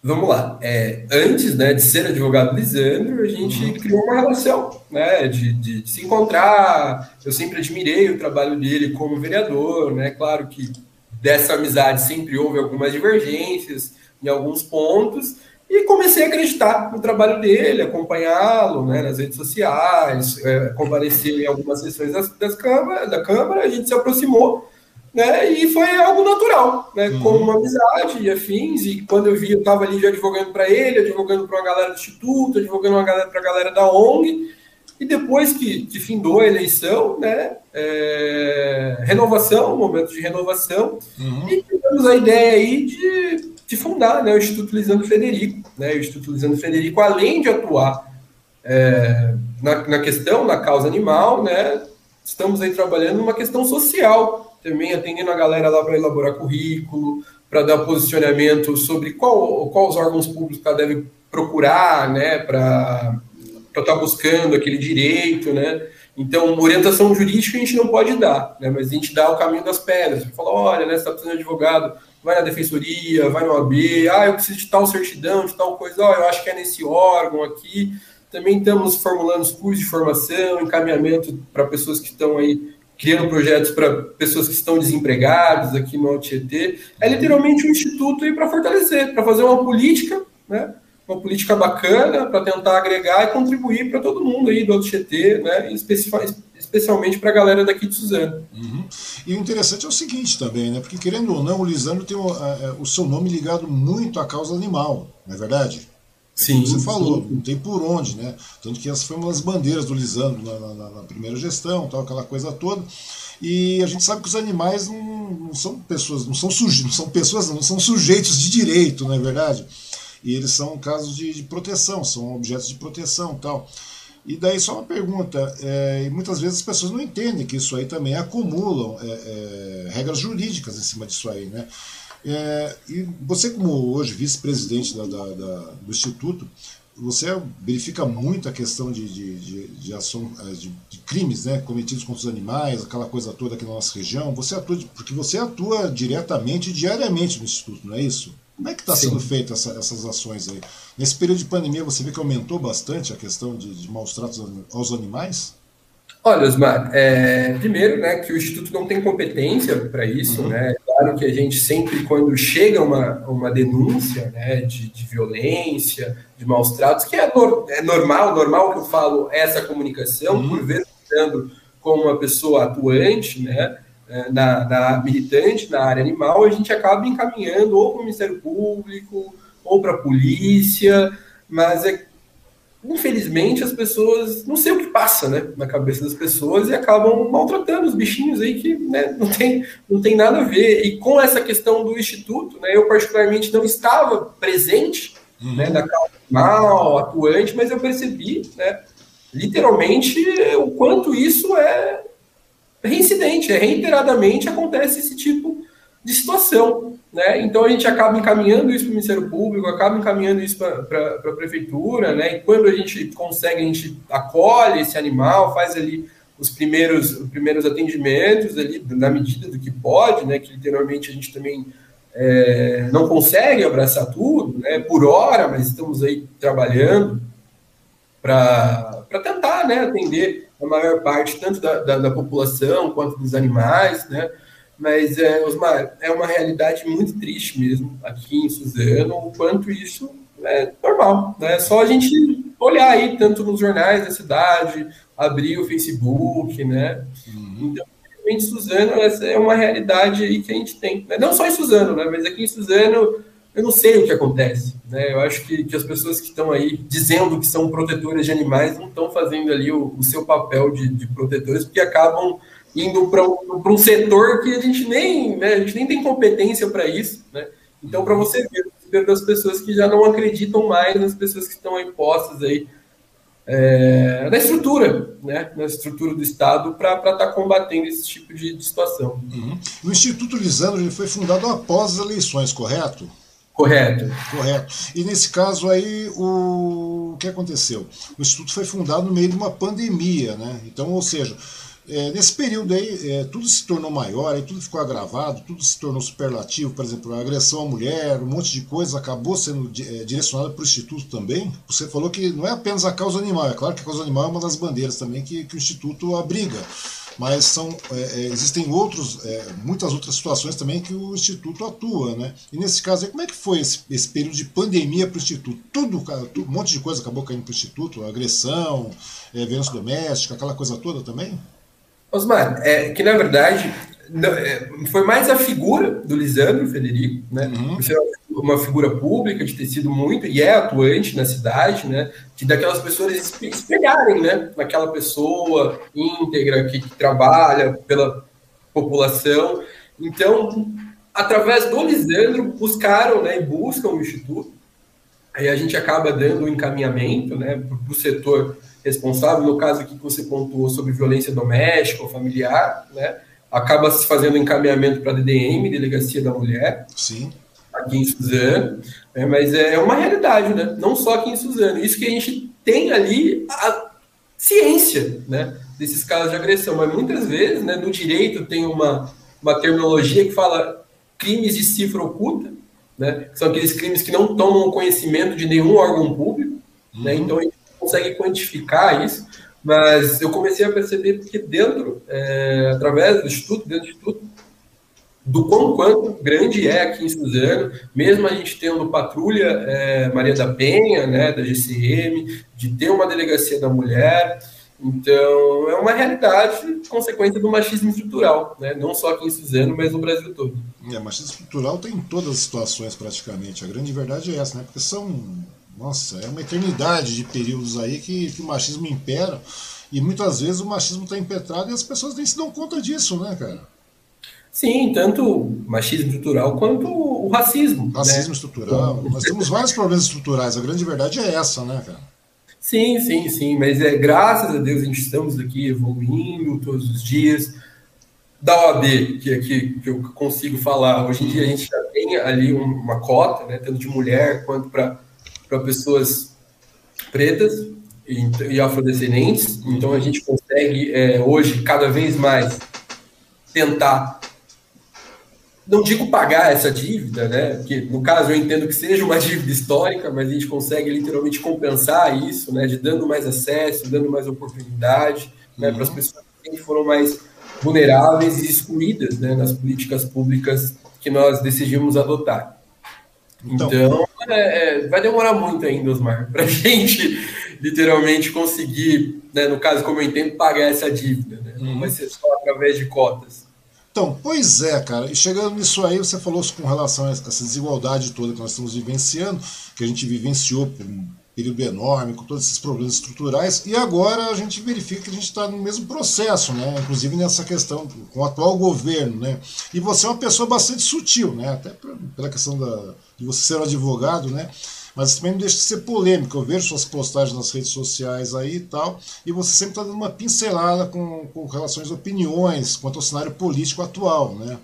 Vamos lá. É, antes né, de ser advogado Lisandro, a gente uhum. criou uma relação né, de, de, de, se encontrar. Eu sempre admirei o trabalho dele como vereador, né? Claro que dessa amizade sempre houve algumas divergências em alguns pontos, e comecei a acreditar no trabalho dele, acompanhá-lo né, nas redes sociais, é, comparecer em algumas sessões das, das câmara, da Câmara, a gente se aproximou, né, e foi algo natural, né, uhum. com uma amizade e afins, e quando eu vi, eu estava ali já advogando para ele, advogando para uma galera do Instituto, advogando para a galera da ONG, e depois que, que findou a eleição, né, é, renovação, momento de renovação, uhum. e tivemos a ideia aí de de fundar né, o Instituto Lisandro Federico. Né, o Instituto Lisandro Federico, além de atuar é, na, na, questão, na causa animal, né, estamos aí trabalhando numa questão social, também atendendo a galera lá para elaborar currículo, para dar posicionamento sobre qual, qual os órgãos públicos ela deve procurar né, para estar tá buscando aquele direito, né? Então, orientação jurídica a gente não pode dar, né? mas a gente dá o caminho das pedras. Fala, olha, né, você está precisando de advogado, vai na defensoria, vai no AB, ah, eu preciso de tal certidão, de tal coisa, ó, eu acho que é nesse órgão aqui. Também estamos formulando os cursos de formação, encaminhamento para pessoas que estão aí criando projetos para pessoas que estão desempregadas aqui no Altietê. É literalmente um instituto aí para fortalecer, para fazer uma política, né? Uma política bacana para tentar agregar e contribuir para todo mundo aí do Altietê, né? especialmente para a galera daqui de Suzano. Uhum. E o interessante é o seguinte também, né? Porque querendo ou não, o Lisandro tem o, a, o seu nome ligado muito à causa animal, não é verdade? Sim. Você falou, não tem por onde, né? Tanto que essa foi uma das bandeiras do Lisandro na, na, na, primeira gestão, tal, aquela coisa toda. E a gente sabe que os animais não, não são pessoas, não são sujeitos, não são pessoas, não são sujeitos de direito, não é verdade? E eles são casos de, de proteção, são objetos de proteção, tal. E daí só uma pergunta, é, muitas vezes as pessoas não entendem que isso aí também acumulam é, é, regras jurídicas em cima disso aí, né? É, e você como hoje vice-presidente do Instituto, você verifica muito a questão de, de, de, de ação, é, de, de, crimes né, cometidos contra os animais, aquela coisa toda aqui na nossa região. Você atua, porque você atua diretamente, diariamente no Instituto, não é isso? Como é que está sendo feita essa, essas ações aí? Nesse período de pandemia, você vê que aumentou bastante a questão de, de maus tratos aos animais? Olha, Osmar, é, primeiro, né, que o Instituto não tem competência para isso, uhum. né? Claro que a gente sempre, quando chega uma, uma denúncia, né, de, de violência, de maus tratos, que é, no, é normal, normal que eu falo essa comunicação, uhum. por vezes como uma pessoa atuante, né, é, na, militante na área animal, a gente acaba encaminhando ou para o Ministério Público ou para a polícia, mas é, infelizmente as pessoas não sei o que passa né, na cabeça das pessoas e acabam maltratando os bichinhos aí que né, não, tem, não tem nada a ver. E com essa questão do Instituto, né, eu particularmente não estava presente uhum. né, na causa animal, atuante, mas eu percebi né, literalmente o quanto isso é reincidente, é, reiteradamente acontece esse tipo de situação. Né? Então a gente acaba encaminhando isso para o Ministério Público, acaba encaminhando isso para a Prefeitura, né? e quando a gente consegue, a gente acolhe esse animal, faz ali os primeiros, os primeiros atendimentos ali, na medida do que pode, né? que literalmente a gente também é, não consegue abraçar tudo, né? por hora, mas estamos aí trabalhando para tentar né? atender a maior parte, tanto da, da, da população quanto dos animais, né? Mas, é, Osmar, é uma realidade muito triste mesmo aqui em Suzano, o quanto isso é normal, né? É só a gente olhar aí, tanto nos jornais da cidade, abrir o Facebook, né? Uhum. Então, em Suzano, essa é uma realidade aí que a gente tem. Né? Não só em Suzano, né? Mas aqui em Suzano eu não sei o que acontece. Né? Eu acho que, que as pessoas que estão aí dizendo que são protetoras de animais não estão fazendo ali o, o seu papel de, de, protetores, porque acabam indo para um, um setor que a gente nem, né, a gente nem tem competência para isso. Né? Então, para você ver das pessoas que já não acreditam mais nas pessoas que estão aí postas aí é, na estrutura, né, na estrutura do Estado para estar tá combatendo esse tipo de, de situação. Uhum. O Instituto Lisandro ele foi fundado após as eleições, correto? Correto. Correto. E nesse caso aí, o, o que aconteceu? O Instituto foi fundado no meio de uma pandemia, né? Então, ou seja, é, nesse período aí, é, tudo se tornou maior, aí tudo ficou agravado, tudo se tornou superlativo, por exemplo, a agressão à mulher, um monte de coisa acabou sendo é, direcionada para o Instituto também. Você falou que não é apenas a causa animal, é claro que a causa animal é uma das bandeiras também que, que o Instituto abriga mas são, é, é, existem outros, é, muitas outras situações também que o Instituto atua, né? E nesse caso, aí, como é que foi esse, esse período de pandemia para o Instituto? Tudo, um monte de coisa acabou caindo para o Instituto, agressão, é, violência doméstica, aquela coisa toda também? Osmar, é que na verdade é, foi mais a figura do Lisandro Federico, né? Uhum. Uma figura pública de ter sido muito e é atuante na cidade, né? De daquelas pessoas espelharem, né? Naquela pessoa íntegra que, que trabalha pela população. Então, através do Lisandro, buscaram, né? E buscam o instituto. Aí a gente acaba dando o um encaminhamento, né? Para o setor responsável. No caso aqui que você pontuou sobre violência doméstica ou familiar, né? acaba se fazendo encaminhamento para a DDM, Delegacia da Mulher. Sim. Aqui em Suzano. Né? Mas é uma realidade, né? Não só aqui em Suzano. Isso que a gente tem ali a ciência, né? Desses casos de agressão. Mas muitas vezes, né, no direito tem uma, uma terminologia que fala crimes de cifra oculta, né? São aqueles crimes que não tomam conhecimento de nenhum órgão público, né? uhum. né? Então a gente consegue quantificar isso. Mas eu comecei a perceber que dentro, é, através do Instituto, dentro do Instituto, do quão quanto grande é aqui em Suzano, mesmo a gente tendo patrulha é, Maria da Penha, né, da GCM, de ter uma delegacia da mulher, então é uma realidade consequência do machismo estrutural, né, não só aqui em Suzano, mas no Brasil todo. É, machismo estrutural tem em todas as situações praticamente, a grande verdade é essa, né, porque são nossa, é uma eternidade de períodos aí que, que o machismo impera. E muitas vezes o machismo está impetrado e as pessoas nem se dão conta disso, né, cara? Sim, tanto o machismo estrutural quanto o racismo. Racismo né? estrutural. Nós temos vários problemas estruturais. A grande verdade é essa, né, cara? Sim, sim, sim. Mas é graças a Deus a gente estamos aqui evoluindo todos os dias. Da OAB, que aqui que eu consigo falar, hoje em dia a gente já tem ali uma cota, né, tanto de mulher quanto para para pessoas pretas e, e, afrodescendentes. Então a gente consegue é, hoje cada vez mais tentar não digo pagar essa dívida, né? Porque no caso eu entendo que seja uma dívida histórica, mas a gente consegue literalmente compensar isso, né? De dando mais acesso, dando mais oportunidade, né? Para as uhum. pessoas que foram mais vulneráveis e excluídas, né? Nas políticas públicas que nós decidimos adotar. Então, então é, é, vai demorar muito ainda, Osmar, para a gente literalmente conseguir, né, no caso, como eu entendo, pagar essa dívida. Né? Não vai ser só através de cotas. Então, pois é, cara. E chegando nisso aí, você falou com relação a essa desigualdade toda que nós estamos vivenciando, que a gente vivenciou por um período enorme, com todos esses problemas estruturais, e agora a gente verifica que a gente está no mesmo processo, né? inclusive nessa questão com o atual governo. Né? E você é uma pessoa bastante sutil, né? até pela questão da, de você ser um advogado, né? Mas também não deixa de ser polêmico. Eu vejo suas postagens nas redes sociais aí e tal, e você sempre está dando uma pincelada com, com relação às opiniões quanto ao cenário político atual. Né?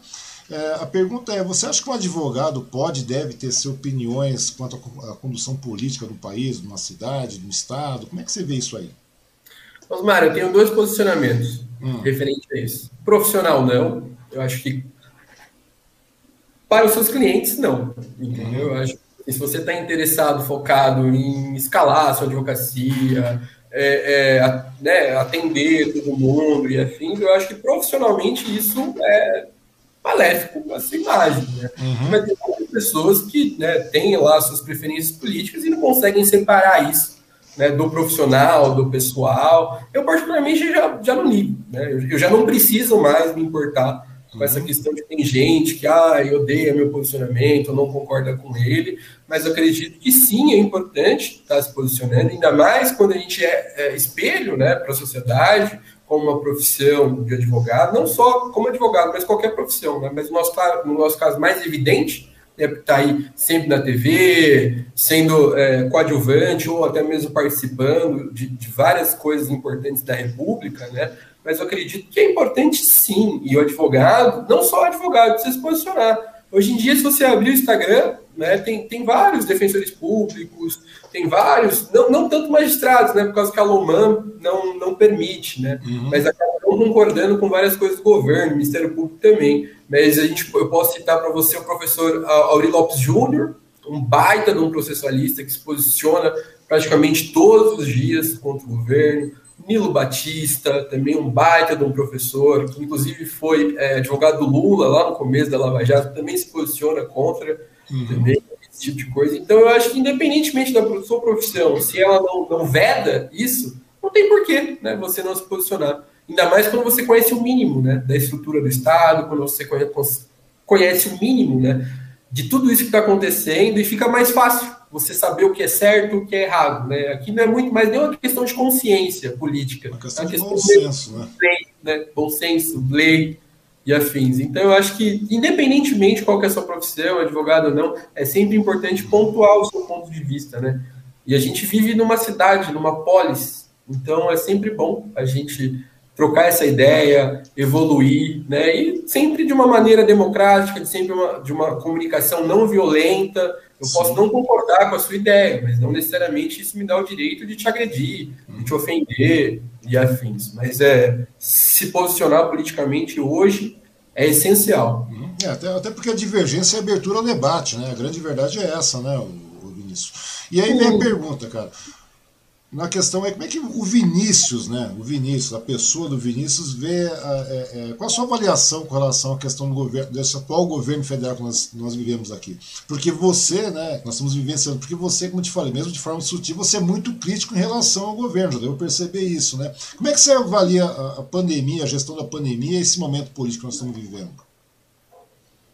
É, a pergunta é: você acha que um advogado pode, deve ter suas opiniões quanto à condução política do país, de uma cidade, de um estado? Como é que você vê isso aí? Osmar, eu tenho dois posicionamentos hum. referente a isso. Profissional, não. Eu acho que para os seus clientes, não. Entendeu? Eu acho que se você está interessado, focado em escalar a sua advocacia, é, é, né, atender todo mundo e afim, eu acho que profissionalmente isso é maléfico a sua imagem. Né? Uhum. Vai ter muitas pessoas que né, têm lá suas preferências políticas e não conseguem separar isso né, do profissional, do pessoal. Eu, particularmente, já, já não ligo. Né? Eu, eu já não preciso mais me importar com essa uhum. questão de tem gente que ah, odeia meu posicionamento, não concorda com ele, mas eu acredito que sim, é importante estar se posicionando, ainda mais quando a gente é, é espelho né, para a sociedade, como uma profissão de advogado, não só como advogado, mas qualquer profissão, né? mas no nosso, no nosso caso mais evidente, né, está aí sempre na TV, sendo é, coadjuvante ou até mesmo participando de, de, várias coisas importantes da República, né? Mas eu acredito que é importante sim, e o advogado, não só o advogado, precisa se posicionar, Hoje em dia, se você abrir o Instagram, né, tem, tem vários defensores públicos, tem vários, não, não tanto magistrados, né, por causa que a Loman não, não permite, né, uhum. mas acabam concordando com várias coisas do governo, Ministério Público também. Mas a gente, eu posso citar para você o professor Auri Lopes Júnior, um baita de um processualista que se posiciona praticamente todos os dias contra o governo. Nilo Batista, também um baita de um professor, que inclusive foi é, advogado do Lula lá no começo da Lava Jato, também se posiciona contra uhum. também, esse tipo de coisa. Então eu acho que independentemente da sua profissão, se ela não, não veda isso, não tem porquê né, você não se posicionar. Ainda mais quando você conhece o mínimo né, da estrutura do Estado, quando você conhece o mínimo né, de tudo isso que está acontecendo e fica mais fácil você saber o que é certo e o que é errado. Né? Aqui não é muito mais nem uma questão de consciência política. Uma questão, é uma questão de bom senso, né? Lei, né? Bom senso, lei e afins. Então, eu acho que, independentemente qual que é a sua profissão, advogado ou não, é sempre importante pontuar o seu ponto de vista, né? E a gente vive numa cidade, numa polis, então é sempre bom a gente trocar essa ideia, evoluir, né? E sempre de uma maneira democrática, de sempre uma, de uma comunicação não violenta. Eu Sim. posso não concordar com a sua ideia, mas não necessariamente isso me dá o direito de te agredir, de te ofender e afins. Mas é se posicionar politicamente hoje é essencial. Uhum. É, até, até porque a divergência é abertura ao debate, né? A grande verdade é essa, né, Vinícius. E aí vem a pergunta, cara na questão é como é que o Vinícius, né, o Vinícius, a pessoa do Vinícius, vê é, é, qual a sua avaliação com relação à questão do governo, desse atual governo federal que nós, nós vivemos aqui. Porque você, né, nós estamos vivenciando, porque você, como eu te falei, mesmo de forma sutil, você é muito crítico em relação ao governo, já deu perceber isso, né? Como é que você avalia a, a pandemia, a gestão da pandemia e esse momento político que nós estamos vivendo?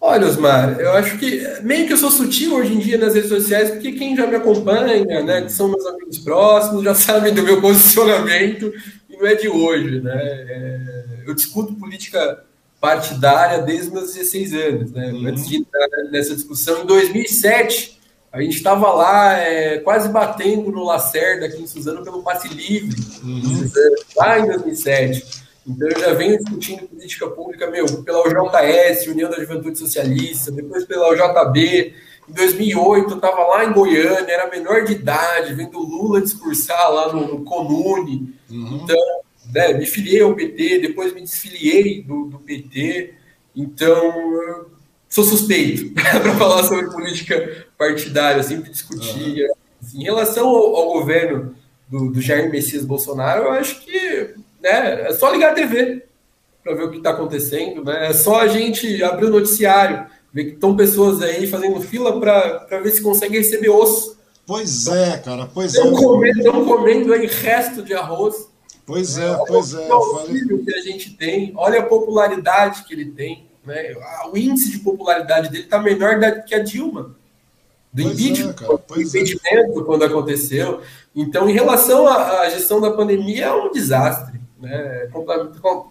Olha, Osmar, eu acho que meio que eu sou sutil hoje em dia nas redes sociais, porque quem já me acompanha, né, que são meus amigos próximos, já sabem do meu posicionamento e não é de hoje, né? É, eu discuto política partidária desde meus 16 anos, né? Uhum. Antes de entrar nessa discussão, em 2007, a gente estava lá é, quase batendo no Lacerda aqui em Suzano pelo passe livre, uhum. lá em 2007. Então eu já venho discutindo política pública, meu, pela UJS, União da Juventude Socialista, depois pela UJB. Em 2008 eu estava lá em Goiânia, era menor de idade, vendo Lula discursar lá no, no Comune. Uhum. Então, né, me filiei ao PT, depois me desfiliei do, do PT. Então, sou suspeito para falar sobre política partidária, eu sempre discutia. Uhum. Assim, em relação ao, ao governo do, do Jair Messias Bolsonaro, eu acho que né? É só ligar a TV para ver o que está acontecendo, né? É só a gente abrir o noticiário, ver que estão pessoas aí fazendo fila para ver se conseguem receber osso. Pois é, cara, pois é. Estão comendo aí resto de arroz. Pois é, pois é. Olha o filho que a gente tem, olha a popularidade que ele tem. Né? O índice de popularidade dele está menor que a Dilma. Do pois impeachment, é, do é. impedimento é. quando aconteceu. Então, em relação à gestão da pandemia, é um desastre né? É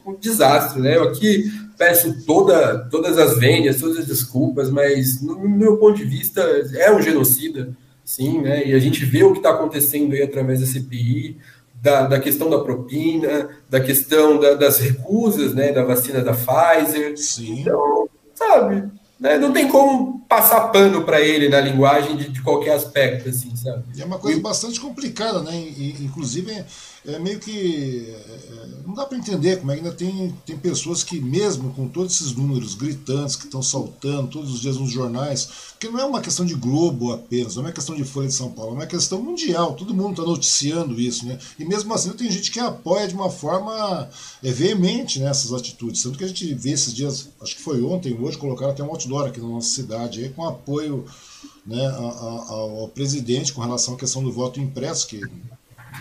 um desastre, né? Eu aqui peço toda, todas as vênias, todas as desculpas, mas no, meu ponto de vista é um genocida, sim, né? E a gente vê o que está acontecendo aí através da CPI, da, da questão da propina, da questão da, das recusas, né? Da vacina da Pfizer. Sim. Então, sabe? Né? Não tem como passar pano para ele na linguagem de, de, qualquer aspecto, assim, sabe? E é uma coisa e... bastante complicada, né? Inclusive é meio que. É, não dá para entender como é que ainda tem, tem pessoas que, mesmo com todos esses números gritantes que estão saltando todos os dias nos jornais, porque não é uma questão de Globo apenas, não é uma questão de Folha de São Paulo, é uma questão mundial, todo mundo está noticiando isso, né? E mesmo assim tem gente que apoia de uma forma é, veemente nessas né, atitudes. Tanto que a gente vê esses dias, acho que foi ontem, hoje, colocaram até um outdoor aqui na nossa cidade aí, com apoio né, ao, ao presidente com relação à questão do voto impresso, que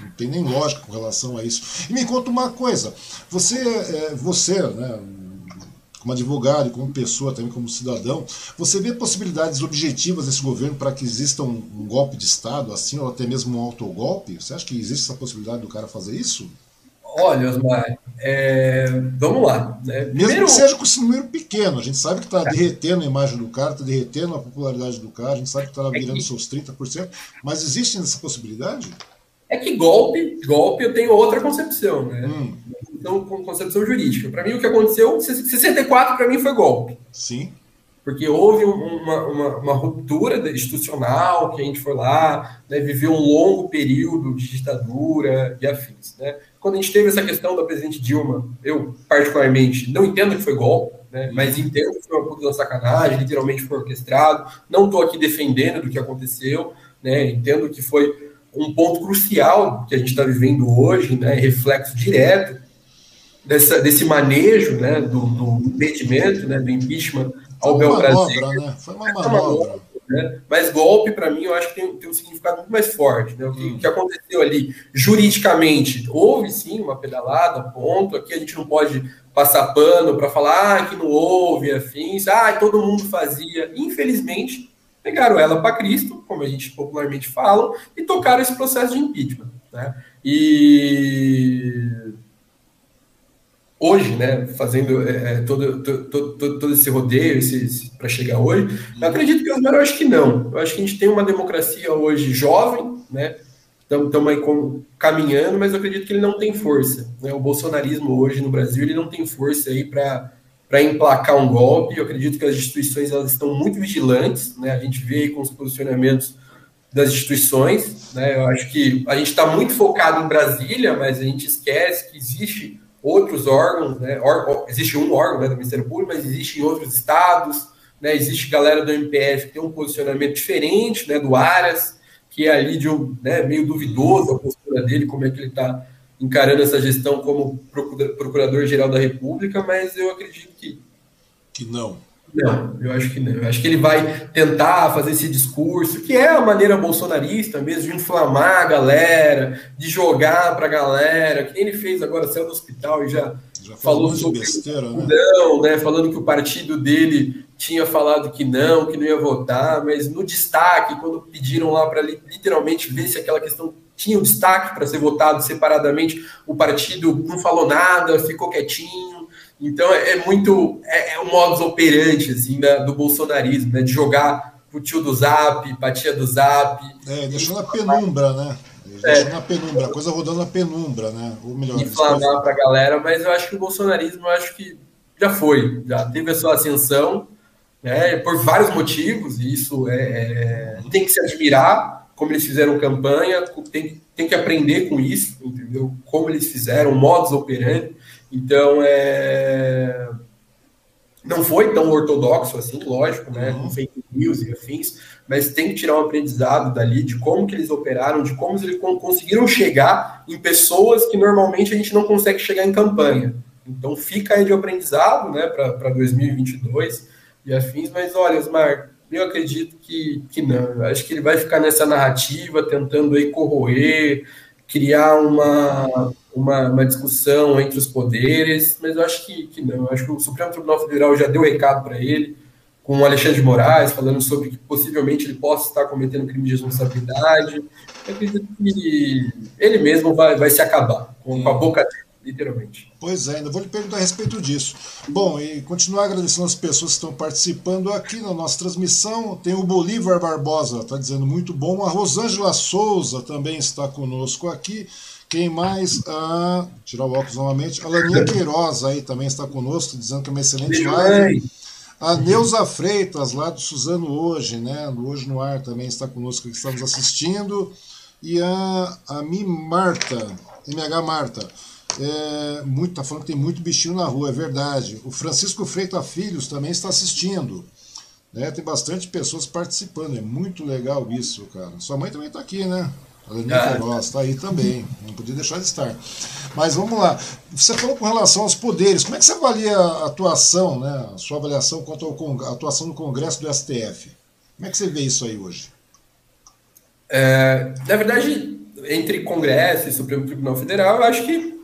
não tem nem lógica com relação a isso. E me conta uma coisa, você, é, você né, como advogado e como pessoa, também como cidadão, você vê possibilidades objetivas desse governo para que exista um, um, golpe de Estado, assim, ou até mesmo um autogolpe? Você acha que existe essa possibilidade do cara fazer isso? Olha, Osmar, é... vamos lá. Né? Mesmo Primeiro... que seja com esse número pequeno, a gente sabe que está derretendo a imagem do cara, está derretendo a popularidade do cara, a gente sabe que está virando é que... seus 30%, mas existe essa possibilidade? É que golpe, golpe eu tenho outra concepção, né? Hum. Então, com concepção jurídica. Para mim, o que aconteceu, 64 para mim foi golpe. Sim. porque houve uma, uma, uma, ruptura institucional, que a gente foi lá, né, viveu um longo período de ditadura e afins. Né? Quando a gente teve essa questão da presidente Dilma, eu, particularmente, não entendo que foi golpe, né, mas entendo que foi uma puta sacanagem, literalmente foi orquestrado, não estou aqui defendendo do que aconteceu, né, entendo que foi um ponto crucial que a gente está vivendo hoje, né, reflexo direto dessa, desse manejo né, do, do impedimento, né, do impeachment ao bel prazer. Né? Foi uma manobra. Né? Mas golpe, para mim, eu acho que tem, tem, um significado muito mais forte. Né? O que, hum. que, aconteceu ali, juridicamente, houve sim uma pedalada, ponto. Aqui a gente não pode passar pano para falar ah, que não houve, afins, ah, todo mundo fazia. Infelizmente, pegaram ela para Cristo, como a gente popularmente fala, e tocaram esse processo de impeachment. Né? E hoje, né, fazendo é, é todo, todo, todo, todo, esse rodeio para chegar hoje, eu acredito que eu acho que não. Eu acho que a gente tem uma democracia hoje jovem, né, estamos aí com, caminhando, mas eu acredito que ele não tem força. Né? O bolsonarismo hoje no Brasil ele não tem força aí para para emplacar um golpe. Eu acredito que as instituições elas estão muito vigilantes, né? A gente vê com os posicionamentos das instituições, né? Eu acho que a gente está muito focado em Brasília, mas a gente esquece que existe outros órgãos, né? Or, existe um órgão né, do Ministério Público, mas existe em outros estados, né? Existe galera do MPF que tem um posicionamento diferente, né? Do Aras, que é ali de um, né, meio duvidoso a postura dele, como é que ele está encarando essa gestão como procurador-geral da República, mas eu acredito que que não. Não, eu acho que não. Eu acho que ele vai tentar fazer esse discurso, que é a maneira bolsonarista mesmo, de inflamar a galera, de jogar para a galera, que nem ele fez agora, saiu do hospital e já, já falou sobre besteira, né? não, né? Falando que o partido dele tinha falado que não, que não ia votar, mas no destaque, quando pediram lá para literalmente ver se aquela questão tinha um destaque para ser votado separadamente, o partido não falou nada, ficou quietinho então é, é muito é, é um modus operandi assim da, do bolsonarismo, né? De jogar pro tio do Zap, pra tia do Zap. É, deixou na penumbra, né? Deixou é. na penumbra, a coisa rodando na penumbra, né? Ou melhor, inflamar para a galera, mas eu acho que o bolsonarismo, eu acho que já foi, já teve a sua ascensão, né? Por vários motivos, e isso é, é tem que se admirar, como eles fizeram campanha, tem, tem que aprender com isso, entendeu? Como eles fizeram, modus operandi. Então, é... não foi tão ortodoxo assim, lógico, né, uhum. com fake news e afins, mas tem que tirar um aprendizado dali de como que eles operaram, de como eles conseguiram chegar em pessoas que normalmente a gente não consegue chegar em campanha. Então, fica aí de aprendizado, né, para 2022 e afins, mas olha, Osmar, eu acredito que, que não. Eu acho que ele vai ficar nessa narrativa, tentando aí corroer, criar uma, uma, uma, discussão entre os poderes, mas eu acho que, que não. Eu acho que o Supremo Tribunal Federal já deu recado para ele, com o Alexandre de Moraes, falando sobre que possivelmente ele possa estar cometendo crime de responsabilidade. Eu acredito que ele mesmo vai, vai se acabar com, com a boca dele literalmente. Pois é, ainda vou lhe perguntar a respeito disso. Bom, e continuar agradecendo as pessoas que estão participando aqui na nossa transmissão. Tem o Bolívar Barbosa, está dizendo muito bom. A Rosângela Souza também está conosco aqui. Quem mais? Ah, tirar o óculos novamente. A Laninha Queiroz aí também está conosco, dizendo que é uma excelente live. A Neuza Freitas, lá do Suzano Hoje, né? Hoje no Ar também está conosco, que estamos assistindo. E a, a Mi Marta, MH Marta. É, muito, tá falando que tem muito bichinho na rua, é verdade. O Francisco Freitas Filhos também está assistindo. Né? Tem bastante pessoas participando, é muito legal isso, cara. Sua mãe também está aqui, né? A Leninha ah, Queiroz está aí também, não podia deixar de estar. Mas vamos lá. Você falou com relação aos poderes. Como é que você avalia a atuação, né? a sua avaliação quanto à atuação no Congresso do STF? Como é que você vê isso aí hoje? É, na verdade, entre Congresso e Supremo Tribunal Federal, eu acho que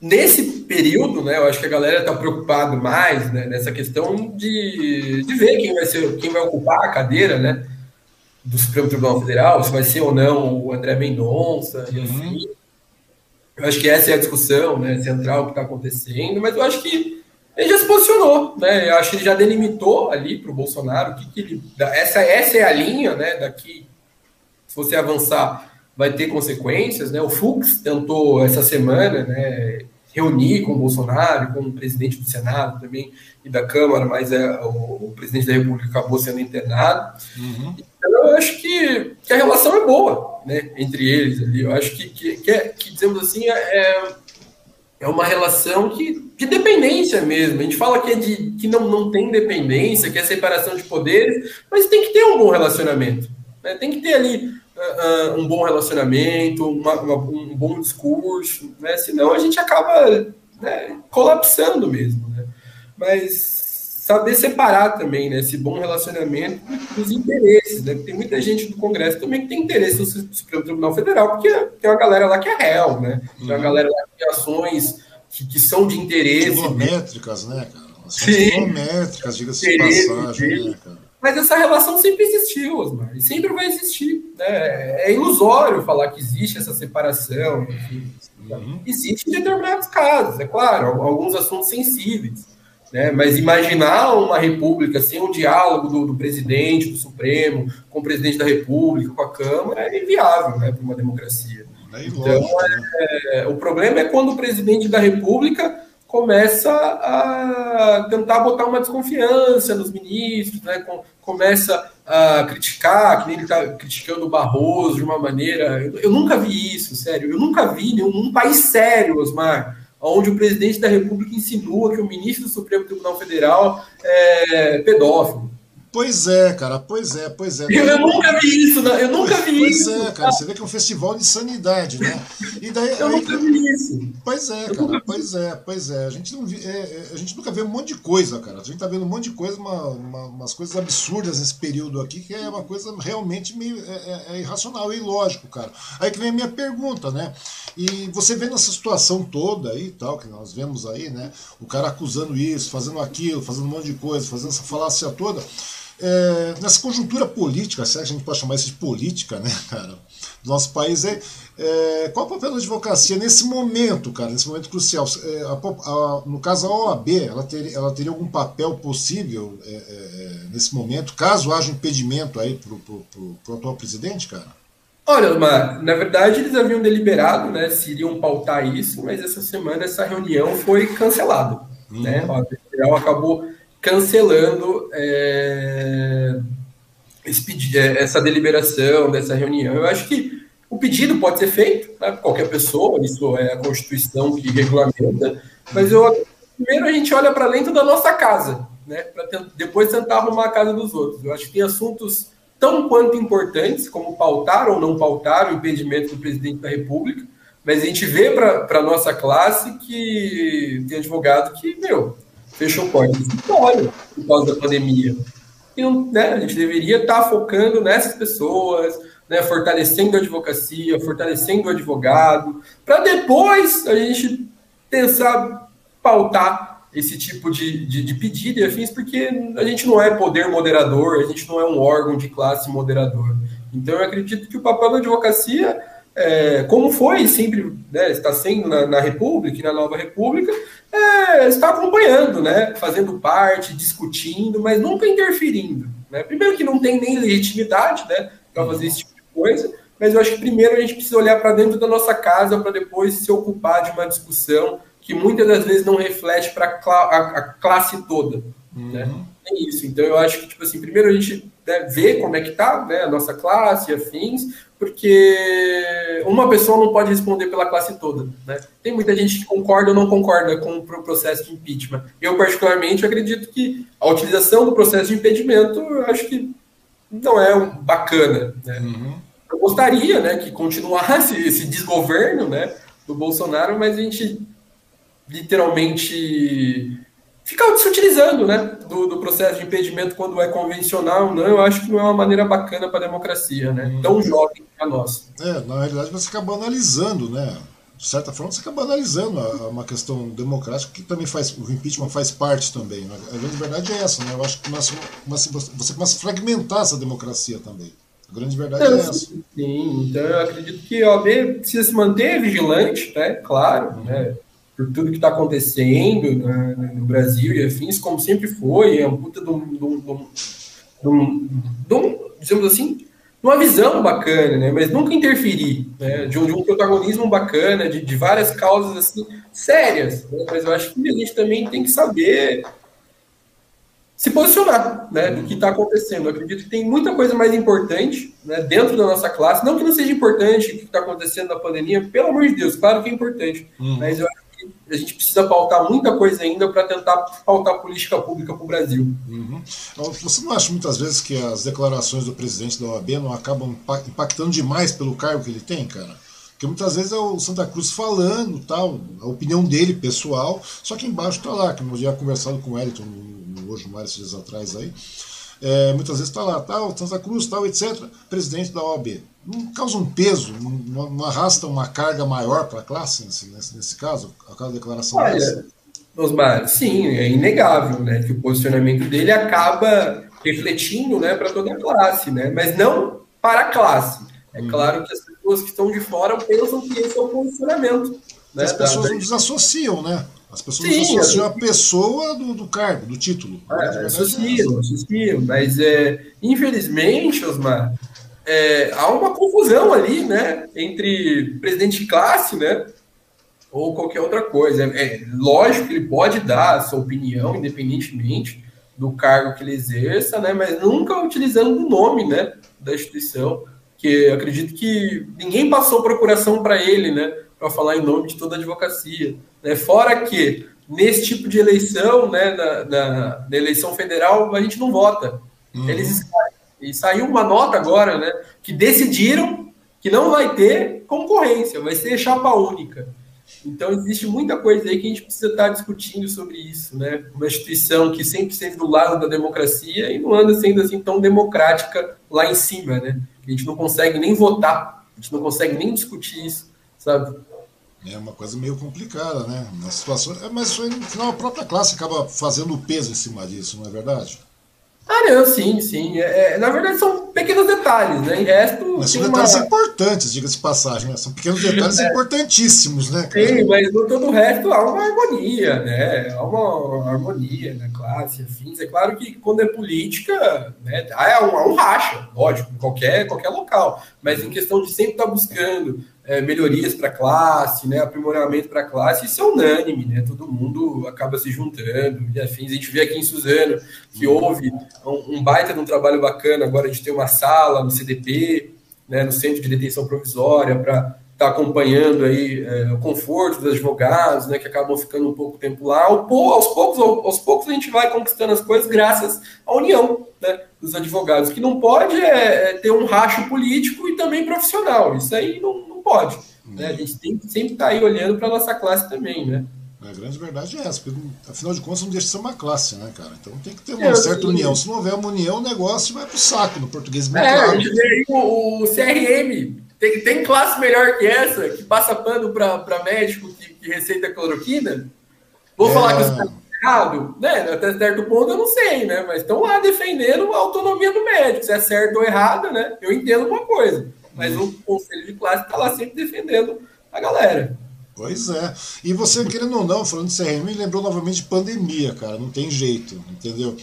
nesse período, né, eu acho que a galera está preocupada mais né, nessa questão de, de ver quem vai ser, quem vai ocupar a cadeira, né? do Supremo Tribunal Federal, se vai ser ou não o André Mendonça e assim. Eu acho que essa é a discussão né, central que está acontecendo, mas eu acho que ele já se posicionou, né? Eu acho que ele já delimitou ali para o Bolsonaro que, que ele, essa, essa é a linha, né? Daqui, se você avançar, vai ter consequências, né? O Fux tentou essa semana, né? reunir com o Bolsonaro, com o presidente do Senado também e da Câmara, mas é, o, o presidente da República acabou sendo internado. Uhum. Então, eu acho que, que, a relação é boa né, entre eles ali. Eu acho que, que, que, é, que dizemos assim, é, é, é uma relação que, de dependência mesmo. A gente fala que, é de, que não, não tem dependência, que é separação de poderes, mas tem que ter um bom relacionamento. Né? Tem que ter ali um bom relacionamento, uma, uma, um bom discurso, né? senão a gente acaba né, colapsando mesmo. Né? Mas saber separar também né, esse bom relacionamento dos interesses. Né? Tem muita gente do Congresso também que tem interesse no Supremo Tribunal Federal, porque tem uma galera lá que é réu, né? Tem uma uhum. galera lá que tem ações que, que são de interesse. Quilométricas, né, cara? Ações quilométricas, diga-se de passagem, né, cara? Mas essa relação sempre existiu, Osmar, e sempre vai existir. Né? É ilusório falar que existe essa separação. Enfim. Uhum. Existe em determinados casos, é claro, alguns assuntos sensíveis. Né? Mas imaginar uma república sem um diálogo do, do, presidente, do Supremo, com o presidente da República, com a Câmara, é inviável né, para uma democracia. É então, né? é, o problema é quando o presidente da República começa a tentar botar uma desconfiança nos ministros, né? começa a criticar, que nem ele está criticando o Barroso de uma maneira. Eu, eu, nunca vi isso, sério. Eu nunca vi nenhum país sério, Osmar, onde o presidente da República insinua que o ministro do Supremo Tribunal Federal é pedófilo. Pois é, cara, pois é, pois é. Eu, eu nunca vi isso, né? Eu nunca pois, vi pois isso. Pois é, cara, você vê que é um festival de sanidade, né? E daí, eu aí, nunca vi isso. Pois é, cara, pois é, pois é. A gente, não vi, é, é, a gente nunca vê um monte de coisa, cara. A gente tá vendo um monte de coisa, uma, uma, umas coisas absurdas nesse período aqui, que é uma coisa realmente meio é, é, é irracional e ilógico, cara. Aí que vem a minha pergunta, né? E você vendo essa situação toda aí tal, que nós vemos aí, né? O cara acusando isso, fazendo aquilo, fazendo um monte de coisa, fazendo essa falácia toda. É, nessa conjuntura política, se a gente pode chamar isso de política, né, cara, do nosso país, é, é, qual o papel da advocacia nesse momento, cara, nesse momento crucial? É, a, a, no caso, a OAB, ela, ter, ela teria algum papel possível é, é, nesse momento, caso haja impedimento aí pro, pro, pro, pro atual presidente, cara? Olha, Omar, na verdade eles haviam deliberado, né, se iriam pautar isso, mas essa semana essa reunião foi cancelada, uhum. né, o federal acabou cancelando é, esse, é, essa deliberação dessa reunião. Eu acho que o pedido pode ser feito, né, qualquer pessoa, isso é a Constituição que regulamenta, mas eu, primeiro a gente olha para dentro da nossa casa, né, para depois tentar arrumar a casa dos outros. Eu acho que tem assuntos tão quanto importantes, como pautar ou não pautar o impedimento do presidente da República, mas a gente vê para a nossa classe que tem advogado que, meu, fechou porta de escritório por causa da pandemia. E né, a gente deveria estar tá focando nessas pessoas, né, fortalecendo a advocacia, fortalecendo o advogado, para depois a gente pensar pautar esse tipo de, de, de, pedido e afins, porque a gente não é poder moderador, a gente não é um órgão de classe moderador. Então eu acredito que o papel da advocacia é, como foi sempre né, está sendo na, na, República e na Nova República, é, está acompanhando, né, fazendo parte, discutindo, mas nunca interferindo. Né? Primeiro que não tem nem legitimidade né, para fazer esse tipo de coisa, mas eu acho que primeiro a gente precisa olhar para dentro da nossa casa para depois se ocupar de uma discussão que muitas das vezes não reflete para a, classe toda. Né? Uhum. Né? É isso. Então eu acho que, tipo assim, primeiro a gente né, vê como é que está né, a nossa classe, afins, porque uma pessoa não pode responder pela classe toda. Né? Tem muita gente que concorda ou não concorda com o processo de impeachment. Eu, particularmente, acredito que a utilização do processo de impedimento, eu acho que não é bacana. Né? Uhum. Eu gostaria né, que continuasse esse desgoverno né, do Bolsonaro, mas a gente literalmente ficar se utilizando né, do, do, processo de impedimento quando é convencional, não, eu acho que não é uma maneira bacana para a democracia, né? Uhum. Tão jovem a nossa. É, na realidade você acaba analisando, né? De certa forma, você acaba analisando a, a uma questão democrática que também faz, o impeachment faz parte também. Né? A grande verdade é essa, né? Eu acho que começa, começa, você começa a fragmentar essa democracia também. A grande verdade é, é essa. Sim, então eu acredito que a OAB precisa se manter vigilante, né? Claro, né? Por tudo que está acontecendo né, no Brasil e afins, como sempre foi, é um puta de um, de um, de um, de um digamos assim, uma visão bacana, né? Mas nunca interferir, né? De um, de um protagonismo bacana, de, de várias causas assim sérias. Né? Mas eu acho que a gente também tem que saber se posicionar, né? Do que está acontecendo. Eu acredito que tem muita coisa mais importante, né? Dentro da nossa classe, não que não seja importante o que está acontecendo na pandemia, pelo amor de Deus, claro que é importante. Uhum. Mas eu acho a gente precisa pautar muita coisa ainda para tentar pautar política pública para o Brasil. Uhum. Você não acha muitas vezes que as declarações do presidente da OAB não acabam impactando demais pelo cargo que ele tem, cara? Porque muitas vezes é o Santa Cruz falando, tal, a opinião dele, pessoal, só que embaixo está lá, que eu já conversado com o Elton hoje, vários dias atrás aí, é, muitas vezes está lá, tal, Santa Cruz, tal, etc., presidente da OAB. Não causa um peso, não, não arrasta uma carga maior para a classe, nesse, nesse, nesse, caso, aquela declaração Olha, dessa? Osmar, sim, é inegável né, que o posicionamento dele acaba refletindo né, para toda a classe, né, mas não para a classe. É hum. claro que as pessoas que estão de fora pensam que esse é o posicionamento. Né, as pessoas da... não desassociam, né? As pessoas Sim, associam a pessoa do, do, cargo, do título. É, associam, associam. Mas, é, infelizmente, Osmar, é, há uma confusão ali, né? Entre presidente de classe, né? Ou qualquer outra coisa. É, é, lógico que ele pode dar a sua opinião, independentemente do cargo que ele exerça, né? Mas nunca utilizando o nome, né? Da instituição. Que acredito que ninguém passou procuração para ele, né? Para falar em nome de toda a advocacia. Né? Fora que, nesse tipo de eleição, né, na, na, na eleição federal, a gente não vota. Uhum. Eles e saiu uma nota agora, né, que decidiram que não vai ter concorrência, vai ser chapa única. Então existe muita coisa aí que a gente precisa estar discutindo sobre isso, né? Uma instituição que sempre esteve do lado da democracia e não anda sendo assim tão democrática lá em cima, né? A gente não consegue nem votar, a gente não consegue nem discutir isso, sabe? É uma coisa meio complicada, né? Na situação, mas no final a própria classe acaba fazendo peso em cima disso, não é verdade? Ah, não, sim, sim. É, é, na verdade, são pequenos detalhes, né? Em resto. Mas são detalhes uma... importantes, diga-se de passagem, né? São pequenos detalhes é. importantíssimos, né? Cara? Sim, mas no todo o resto há uma harmonia, né? Há uma harmonia na classe, afins. É claro que quando é política, né, há um, há um racha, lógico, em qualquer, qualquer local. Mas em questão de sempre estar buscando é, melhorias para a classe, né, aprimoramento para a classe, isso é unânime, né, todo mundo acaba se juntando e afins. A gente vê aqui em Suzano que houve um, um baita de um trabalho bacana agora de ter uma sala no CDP, né, no Centro de Detenção Provisória, para estar tá acompanhando aí é, o conforto dos advogados, né, que acabam ficando um pouco tempo lá. Aos poucos, aos poucos a gente vai conquistando as coisas graças à união né, dos advogados, que não pode é, é ter um racho político e também profissional. Isso aí não, pode. Né? A gente tem que sempre estar tá aí olhando para a nossa classe também, né? A grande verdade é essa, porque afinal de contas não deixa de ser uma classe, né, cara? Então tem que ter uma é, certa união. Se não houver uma união, o negócio vai pro saco no português É, gente vê aí o, o CRM. Tem, tem classe melhor que essa, que passa pano para médico que, que, receita cloroquina? Vou é... falar que tá errado, né? Até certo ponto eu não sei, né? Mas estão lá defendendo a autonomia do médico. Se é certo ou errado, né? Eu entendo uma coisa mas o conselho de classe está lá sempre defendendo a galera. Pois é. E você, querendo ou não, falando de CRM, me lembrou novamente de pandemia, cara. Não tem jeito, entendeu?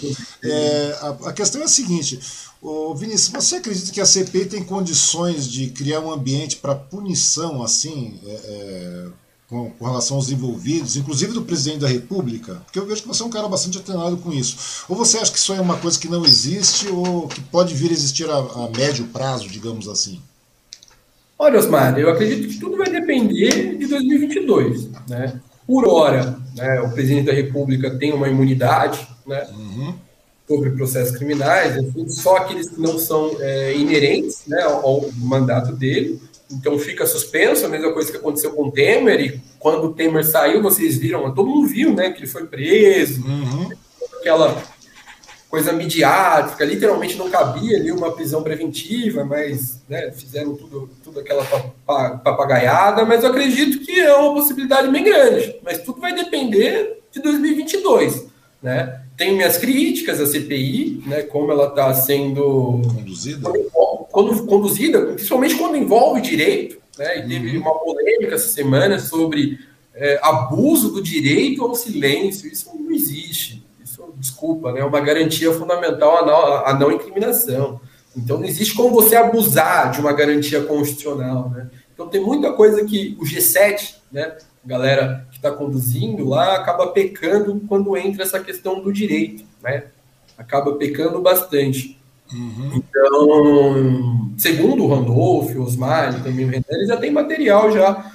É, a, a, questão é a seguinte: ô, Vinícius, você acredita que a CPI tem condições de criar um ambiente para punição, assim, é, é, com, com, relação aos envolvidos, inclusive do presidente da República? Porque eu vejo que você é um cara bastante atenado com isso. Ou você acha que isso é uma coisa que não existe ou que pode vir a existir a, a médio prazo, digamos assim? Olha, Osmar, eu acredito que tudo vai depender de 2022. Né? Por hora, né, o presidente da República tem uma imunidade né, uhum. sobre processos criminais, enfim, só aqueles que não são é, inerentes né, ao, ao, mandato dele. Então fica suspenso, a mesma coisa que aconteceu com o Temer, e quando o Temer saiu, vocês viram, todo mundo viu né, que ele foi preso, uhum. aquela coisa midiática, literalmente não cabia ali uma prisão preventiva, mas né, fizeram tudo, tudo aquela papagaiada, mas eu acredito que é uma possibilidade bem grande, mas tudo vai depender de 2022, né? Tenho minhas críticas à CPI, né, como ela está sendo conduzida, quando, conduzida, principalmente quando envolve direito, né, e teve uhum. uma polêmica essa semana sobre é, abuso do direito ao silêncio, isso não existe desculpa, né, uma garantia fundamental à não, à não incriminação. Então não existe como você abusar de uma garantia constitucional, né? Então tem muita coisa que o G7, né, a galera que está conduzindo lá, acaba pecando quando entra essa questão do direito, né? Acaba pecando bastante. Uhum. Então, segundo o Randolph, o Osmar também o Renan, eles já tem material já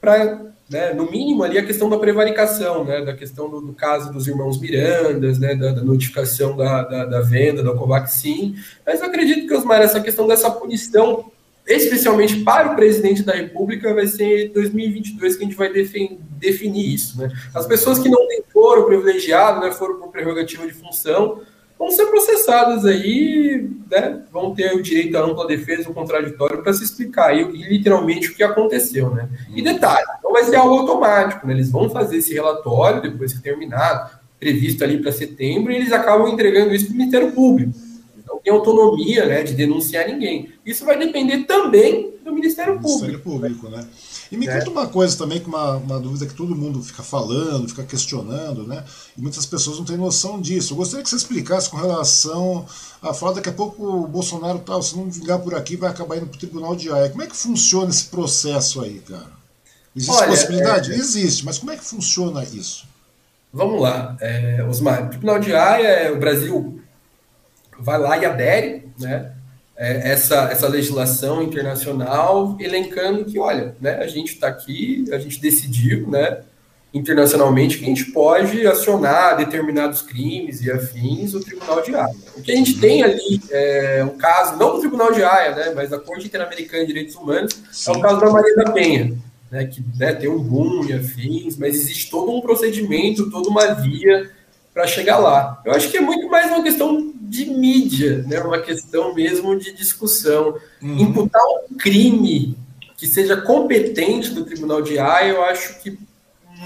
para, né, no mínimo ali a questão da prevaricação, né, da questão do, do caso dos irmãos Mirandas, né, da, da notificação da, da, da, venda da Covaxin, mas eu acredito que, Osmar, essa questão dessa punição, especialmente para o presidente da República, vai ser em 2022 que a gente vai definir isso, né. As pessoas que não têm foro privilegiado, né, foram por prerrogativa de função, vão ser processadas aí, né, vão ter o direito à ampla defesa, o contraditório, para se explicar aí, literalmente o que aconteceu, né? E detalhe, não vai ser algo automático, né? Eles vão fazer esse relatório depois que terminado, previsto ali para setembro, e eles acabam entregando isso para o Ministério Público. Não tem autonomia, né, de denunciar ninguém. Isso vai depender também do Ministério Público. Ministério Público, né? E me é. conta uma coisa também, que uma, uma dúvida que todo mundo fica falando, fica questionando, né? E muitas pessoas não têm noção disso. Eu gostaria que você explicasse com relação a falar daqui a pouco o Bolsonaro tal, se não vingar por aqui, vai acabar indo para o Tribunal de Haia. Como é que funciona esse processo aí, cara? Existe Olha, possibilidade? É... Existe, mas como é que funciona isso? Vamos lá, é, Osmar. O Tribunal de Haia, é, o Brasil vai lá e adere, né? É, essa, essa legislação internacional, elencando que, olha, né, a gente está aqui, a gente decidiu, né, internacionalmente, que a gente pode acionar determinados crimes e afins o Tribunal de Haia. O que a gente tem ali é um caso, não do Tribunal de Haia, né, mas da Corte Interamericana de Direitos Humanos, Sim. é o caso da Maria da Penha, né, que né, tem um boom e afins, mas existe todo um procedimento, toda uma via para chegar lá. Eu acho que é muito mais uma questão de mídia, né? uma questão mesmo de discussão. Uhum. Imputar um crime que seja competente do Tribunal de Haia, eu acho que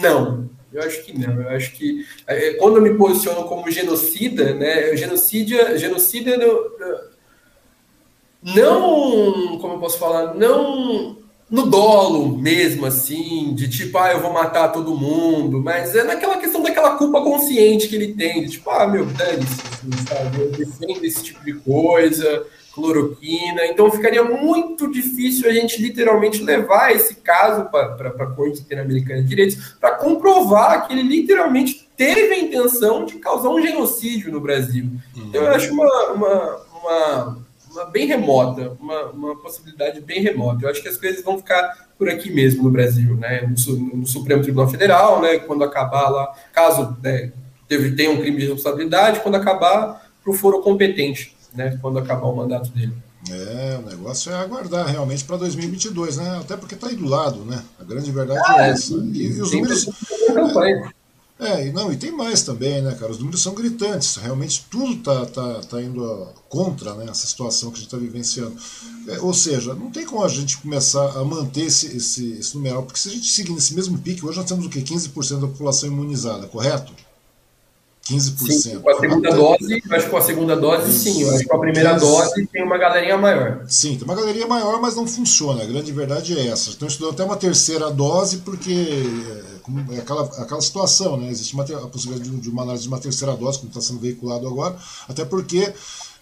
não. Eu acho que não. Eu acho que é, quando eu me posiciono como genocida, né? Genocídio, genocídio não, como eu posso falar, não no dolo mesmo, assim, de tipo, ah, eu vou matar todo mundo, mas é naquela questão daquela culpa consciente que ele tem, de tipo, ah, meu, dane-se, assim, sabe, eu defendo esse tipo de coisa, cloroquina, então ficaria muito difícil a gente literalmente levar esse caso para a Corte Interamericana de Direitos para comprovar que ele literalmente teve a intenção de causar um genocídio no Brasil. Então eu acho uma, uma, uma uma bem remota, uma, uma possibilidade bem remota. Eu acho que as coisas vão ficar por aqui mesmo no Brasil, né? No, no Supremo Tribunal Federal, né? Quando acabar lá, caso né, tenha um crime de responsabilidade, quando acabar, para o foro competente, né? Quando acabar o mandato dele. É, o negócio é aguardar realmente para 2022, né? Até porque está aí do lado, né? A grande verdade ah, é essa. E, e os números. É, e não, e tem mais também, né, cara? Os números são gritantes. Realmente tudo tá, tá, tá indo contra né, essa situação que a gente está vivenciando. É, ou seja, não tem como a gente começar a manter esse, esse, esse numeral, porque se a gente seguir nesse mesmo pique, hoje nós temos o quê? 15% da população imunizada, correto? 15%. Sim, com a segunda dose, acho que com a segunda dose, sim. Acho que com a primeira 15... dose tem uma galerinha maior. Sim, tem uma galerinha maior, mas não funciona. A grande verdade é essa. Estão estudando até uma terceira dose, porque é, aquela, aquela situação, né? Existe uma, a possibilidade de, de uma análise de uma terceira dose, como está sendo veiculado agora, até porque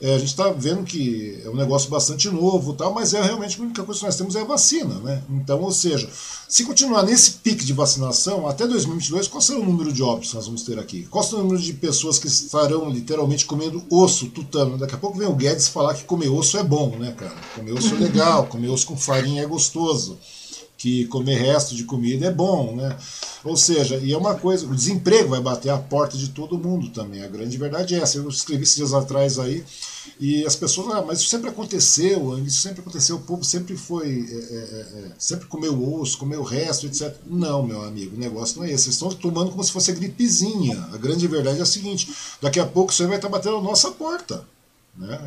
é, a gente está vendo que é um negócio bastante novo, tal, mas é realmente a única coisa que nós temos é a vacina. Né? Então, ou seja, se continuar nesse pique de vacinação, até 2022, qual será o número de óbitos que nós vamos ter aqui? Qual será o número de pessoas que estarão literalmente comendo osso, tutano? Daqui a pouco vem o Guedes falar que comer osso é bom, né, cara? Comer osso é legal, comer osso com farinha é gostoso que comer resto de comida é bom, né? Ou seja, e é uma coisa, o desemprego vai bater a porta de todo mundo também. A grande verdade é essa. Eu escrevi esses dias atrás aí e as pessoas, ah, mas isso sempre aconteceu, isso sempre aconteceu, o povo sempre foi, é, é, é, é sempre comeu osso, comeu resto, etc. Não, meu amigo, o negócio não é esse. Vocês estão tomando como se fosse gripezinha. A grande verdade é a seguinte: daqui a pouco isso aí vai estar batendo a nossa porta. Né?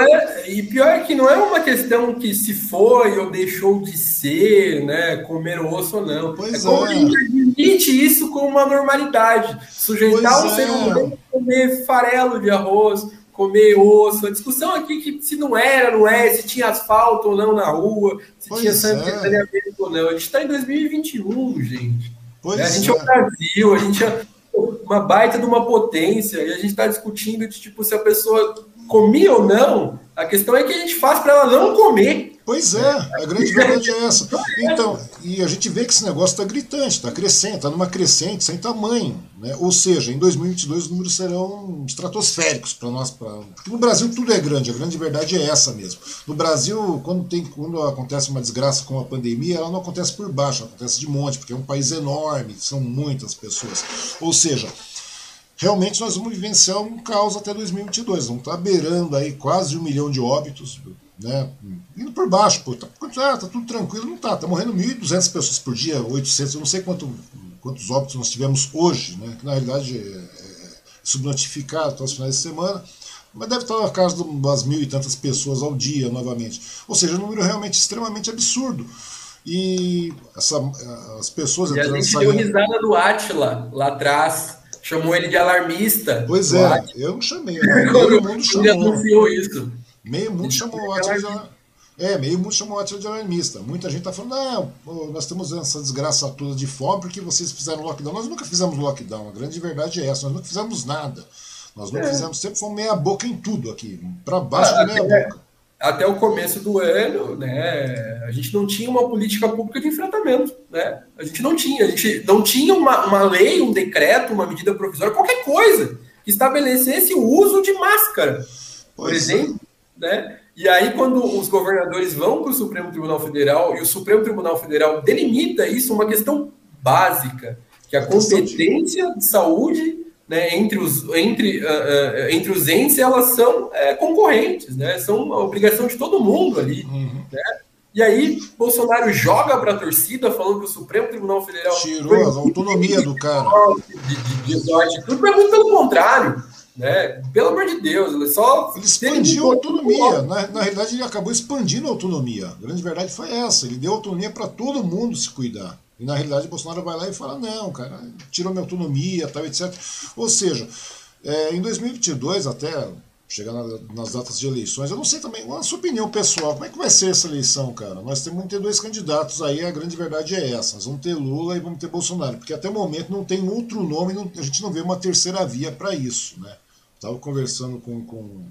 É, e pior é que não é uma questão que se foi ou deixou de ser, né? Comer osso ou não. Pois é como é. a gente admite isso como uma normalidade. Sujeitar o um ser é. humano a comer farelo de arroz, comer osso. A discussão aqui que se não era, não é, se tinha asfalto ou não na rua, se pois tinha sanitaneamento é. ou não. A gente está em 2021, gente. Pois a gente é. é o Brasil, a gente é uma baita de uma potência e a gente está discutindo de tipo se a pessoa comia ou não, a questão é que a gente faz para ela não comer. Pois é, a grande verdade é essa. Então, e a gente vê que esse negócio está gritante, está crescendo, está numa crescente sem tamanho. Né? Ou seja, em 2022 os números serão estratosféricos para nós. Pra... Porque no Brasil tudo é grande, a grande verdade é essa mesmo. No Brasil, quando, tem, quando acontece uma desgraça como a pandemia, ela não acontece por baixo, acontece de monte, porque é um país enorme, são muitas pessoas. Ou seja, realmente nós vamos vivenciar um caos até 2022. Vamos estar beirando aí quase um milhão de óbitos né? Indo por baixo, pô, tá, ah, tá tudo tranquilo, não tá, tá morrendo 1.200 pessoas por dia, 800, eu não sei quanto, quantos óbitos nós tivemos hoje, né? Que na realidade é, é subnotificado até os finais de semana, mas deve estar na casa de umas mil e tantas pessoas ao dia novamente. Ou seja, um número realmente extremamente absurdo. E essa, as pessoas e a gente deu risada do Atila lá atrás. Chamou ele de alarmista. Pois é, eu não chamei. Né? Todo mundo chamou. Ele anunciou isso. Meio mundo chamou o Atila de é, meio mundo chamou o Atila de alarmista. Muita gente está falando, não, nós temos essa desgraça toda de fome porque vocês fizeram lockdown. Nós nunca fizemos lockdown, a grande verdade é essa, nós nunca fizemos nada. Nós nunca é. fizemos, sempre fomos meia boca em tudo aqui, para baixo ah, da meia até, boca. Até o começo do ano, né, a gente não tinha uma política pública de enfrentamento, né? A gente não tinha, a gente não tinha uma, uma lei, um decreto, uma medida provisória, qualquer coisa que estabelecesse o uso de máscara, por é. exemplo. É né? E aí, quando os governadores vão para o Supremo Tribunal Federal e o Supremo Tribunal Federal delimita isso, uma questão básica, que a competência de saúde né, entre, os, entre, uh, uh, entre os entes, elas são uh, concorrentes, né? São uma obrigação de todo mundo ali. Uhum. Né? E aí, Bolsonaro joga para a torcida, falando que o Supremo Tribunal Federal. Tirou a autonomia do cara. De, de, de, tudo, mas muito pelo contrário. Né? Pelo amor de Deus, ele só. Ele expandiu a autonomia. Na, na realidade, ele acabou expandindo a autonomia. A grande verdade foi essa. Ele deu autonomia para todo mundo se cuidar. E na realidade, o Bolsonaro vai lá e fala: não, cara, tirou minha autonomia, tal, etc. Ou seja, é, em 2022, até chegar na, nas datas de eleições, eu não sei também, a sua opinião pessoal, como é que vai ser essa eleição, cara? Nós temos que ter dois candidatos aí, a grande verdade é essa. Nós vamos ter Lula e vamos ter Bolsonaro, porque até o momento não tem outro nome, não, a gente não vê uma terceira via para isso, né? Estava conversando com. com...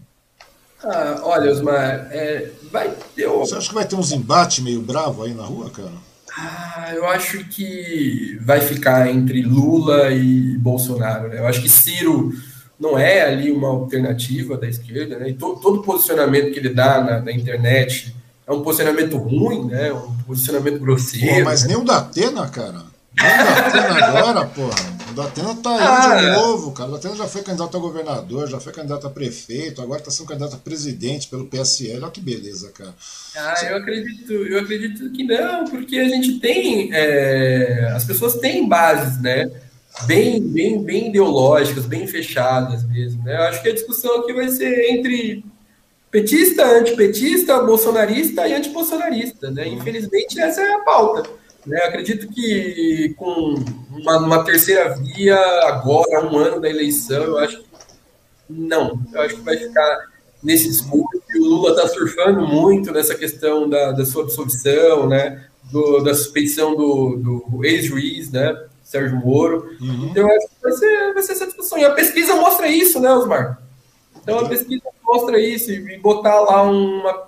Ah, olha, Osmar, é, vai ter. Você acha que vai ter uns embates meio bravo aí na rua, cara? Ah, eu acho que vai ficar entre Lula e Bolsonaro. Né? Eu acho que Ciro não é ali uma alternativa da esquerda, né? E to, todo posicionamento que ele dá na, na, internet é um posicionamento ruim, né? Um posicionamento grosseiro. Pô, mas nem o da Atena, cara. Nem o da Atena agora, porra. Datena tá aí ah, de é. novo, cara. Datena já foi candidato a governador, já foi candidato a prefeito, agora está sendo candidato a presidente pelo PSL. Olha que beleza, cara. Ah, eu acredito, eu acredito que não, porque a gente tem. É, as pessoas têm bases, né? Bem, bem, bem ideológicas, bem fechadas mesmo. Né? Eu acho que a discussão aqui vai ser entre petista, antipetista, bolsonarista e antibolsonarista. Né? Infelizmente, essa é a pauta. Né? Acredito que com uma, uma, terceira via, agora, um ano da eleição, eu acho que não. Eu acho que vai ficar nesse discurso. O Lula está surfando muito nessa questão da, da sua absolvição, né? Do, da suspeição do, do ex-juiz, né? Sérgio Moro. Uhum. Então, eu acho que vai ser, vai ser essa discussão. E a pesquisa mostra isso, né, Osmar? Então, a pesquisa mostra isso. E botar lá uma,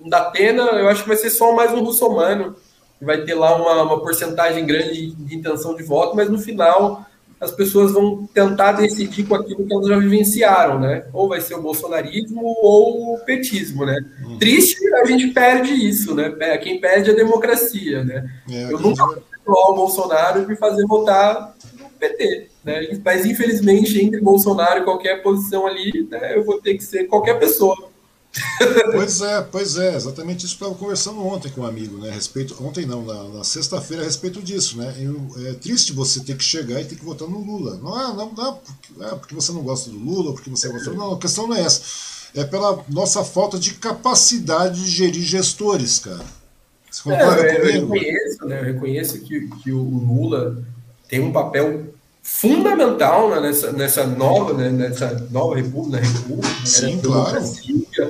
um Datena, eu acho que vai ser só mais um russomano vai ter lá uma, uma porcentagem grande de intenção de voto, mas no final as pessoas vão tentar decidir com aquilo que elas já vivenciaram, né? Ou vai ser o bolsonarismo ou o petismo, né? Uhum. Triste, a gente perde isso, né? Quem perde é a democracia, né? É, Eu nunca vou o Bolsonaro e me fazer votar no PT, né? Mas infelizmente entre Bolsonaro e qualquer posição ali, né, eu vou ter que ser qualquer pessoa pois é, pois é, exatamente isso que eu estava conversando ontem com um amigo, né? A respeito, ontem não, na, na sexta-feira a respeito disso, né? É triste você ter que chegar e ter que votar no Lula. Não é, não, não é porque, é porque você não gosta do Lula, porque você gosta. Não, a questão não é essa. É pela nossa falta de capacidade de gerir gestores, cara. Você concorda é, eu, comigo? Eu reconheço, né? Eu reconheço que, que o Lula tem um papel fundamental né, nessa, nessa nova né, nessa nova república, república né, Sim, né, claro.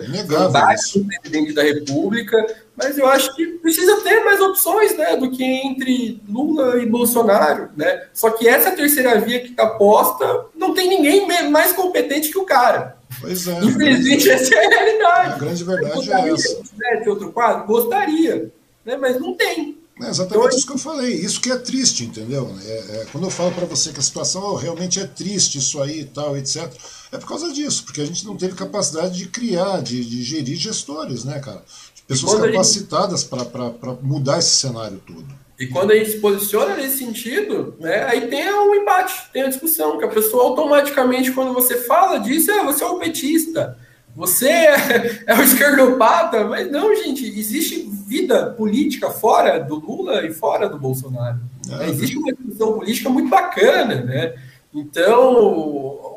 Inegável. presidente da república, mas eu acho que precisa ter mais opções, né, do que entre Lula e Bolsonaro, né? Só que essa terceira via que está posta não tem ninguém mais competente que o cara. Pois é. Infelizmente, essa é a realidade. A grande verdade é essa. Se tivesse outro quadro, gostaria, né? mas não tem. É exatamente isso que eu falei. Isso que é triste, entendeu? É, é, quando eu falo para você que a situação oh, realmente é triste, isso aí e tal, etc., é por causa disso, porque a gente não teve capacidade de criar, de, de gerir gestores, né, cara? Pessoas capacitadas gente... para mudar esse cenário todo. E quando a gente se posiciona nesse sentido, né, aí tem um embate, tem a discussão, que a pessoa automaticamente, quando você fala disso, é você é o petista, você é, é o esquerdopata, mas não, gente, existe vida política fora do Lula e fora do Bolsonaro. É. Existe uma discussão política muito bacana, né? Então,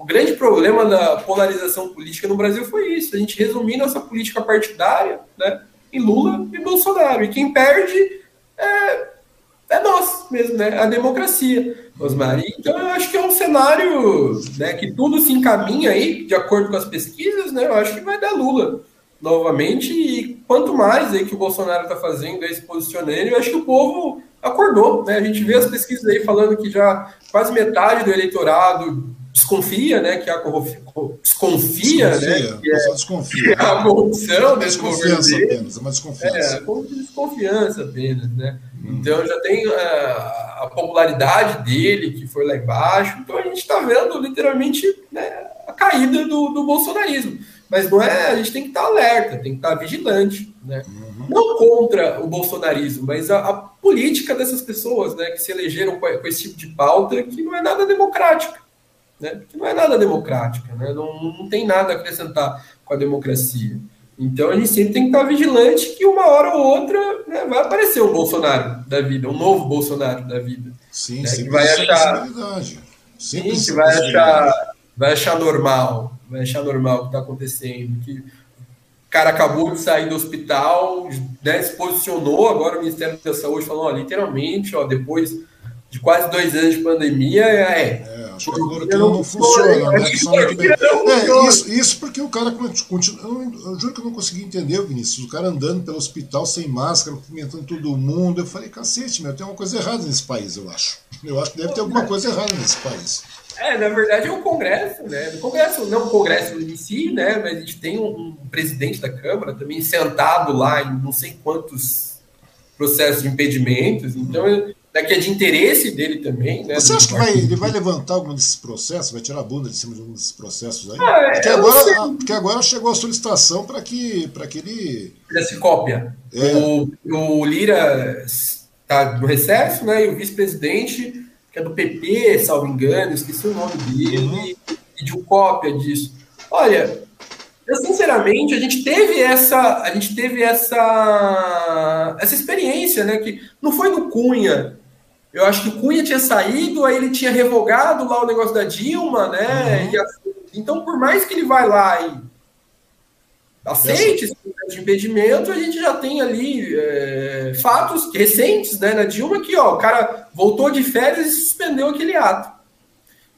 o grande problema da polarização política no Brasil foi isso, a gente resumir nossa política partidária, né, em Lula e Bolsonaro, e quem perde é é nós mesmo, né? A democracia, Osmar. Então eu acho que é um cenário né, que tudo se encaminha aí, de acordo com as pesquisas, né? Eu acho que vai dar Lula novamente. E quanto mais aí que o Bolsonaro está fazendo, aí se posicionando, eu acho que o povo acordou, né? A gente vê as pesquisas aí falando que já quase metade do eleitorado desconfia, né, que a corrupção desconfia, desconfia, né, que é, desconfia. Que é a corrupção desse desconfiança apenas, é uma desconfiança. É, desconfiança apenas, né. Hum. Então já tem a, é, a, popularidade dele que foi lá embaixo. Então a gente está vendo literalmente né, a caída do, do bolsonarismo. Mas não é, a gente tem que estar alerta, tem que estar vigilante, né? Uhum. Não contra o bolsonarismo, mas a, a, política dessas pessoas, né, que se elegeram com, com esse tipo de pauta que não é nada democrática né? que não é nada democrática, né? não, não tem nada a acrescentar com a democracia. Então a gente sempre tem que estar vigilante que uma hora ou outra né, vai aparecer um Bolsonaro da vida, um novo Bolsonaro da vida. Sim, né, que vai achar, sim, que vai achar, vai achar normal, vai achar normal o que está acontecendo, que o cara acabou de sair do hospital, né, se posicionou agora o Ministério da Saúde falou, ó, literalmente, ó, depois de quase dois anos de pandemia, é, é acho que agora não, não funciona, né? É, isso, isso porque o cara continua. Eu, eu, juro que eu não consegui entender, Vinícius. O cara andando pelo hospital sem máscara, cumprimentando todo mundo. Eu falei, cacete, meu, tem uma coisa errada nesse país, eu acho. Eu acho que deve ter alguma coisa errada nesse país. É, na verdade é o Congresso, né? O Congresso, não o Congresso em si, né? Mas a gente tem um, um presidente da Câmara também sentado lá em não sei quantos processos de impedimentos. Então, que é de interesse dele também. Né, Você acha que vai, ele vai levantar algum desses processos, vai tirar a bunda de cima de um desses processos aí? Ah, porque, agora, porque agora chegou a solicitação para que, que ele. Fizesse cópia. É. O, o Lira está no recesso, né? E o vice-presidente, que é do PP, salvo engano, esqueci o nome dele, uhum. pediu cópia disso. Olha, eu, sinceramente, a gente teve essa, a gente teve essa, essa experiência, né? Que não foi no Cunha eu acho que o Cunha tinha saído, aí ele tinha revogado lá o negócio da Dilma, né? Uhum. Então, por mais que ele vai lá e aceite esse de impedimento, a gente já tem ali é, fatos recentes né, na Dilma que ó, o cara voltou de férias e suspendeu aquele ato.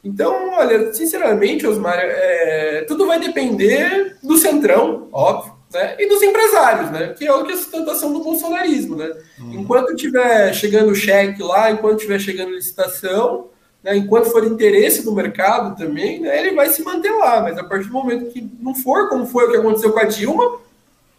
Então, olha, sinceramente, Osmar, é, tudo vai depender do centrão, óbvio né? e dos empresários, né? que é o que é a sustentação do bolsonarismo. Né? Hum. Enquanto tiver chegando cheque lá, enquanto tiver chegando licitação, né? enquanto for interesse do mercado também, né? ele vai se manter lá. Mas a partir do momento que não for, como foi o que aconteceu com a Dilma,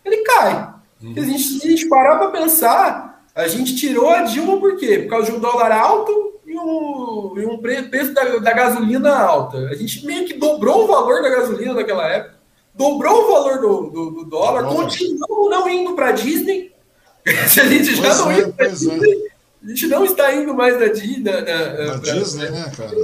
ele cai. Hum. Se, a gente, se a gente parar para pensar, a gente tirou a Dilma por quê? Por causa de um dólar alto e um, e um preço da, da gasolina alta. A gente meio que dobrou o valor da gasolina naquela época dobrou o valor do, do, do dólar, Nossa. continuamos não indo para Disney. Se a gente já pois não é, indo para Disney, é. A gente não está indo mais na, Disney, na, na pra, Disney, né, cara?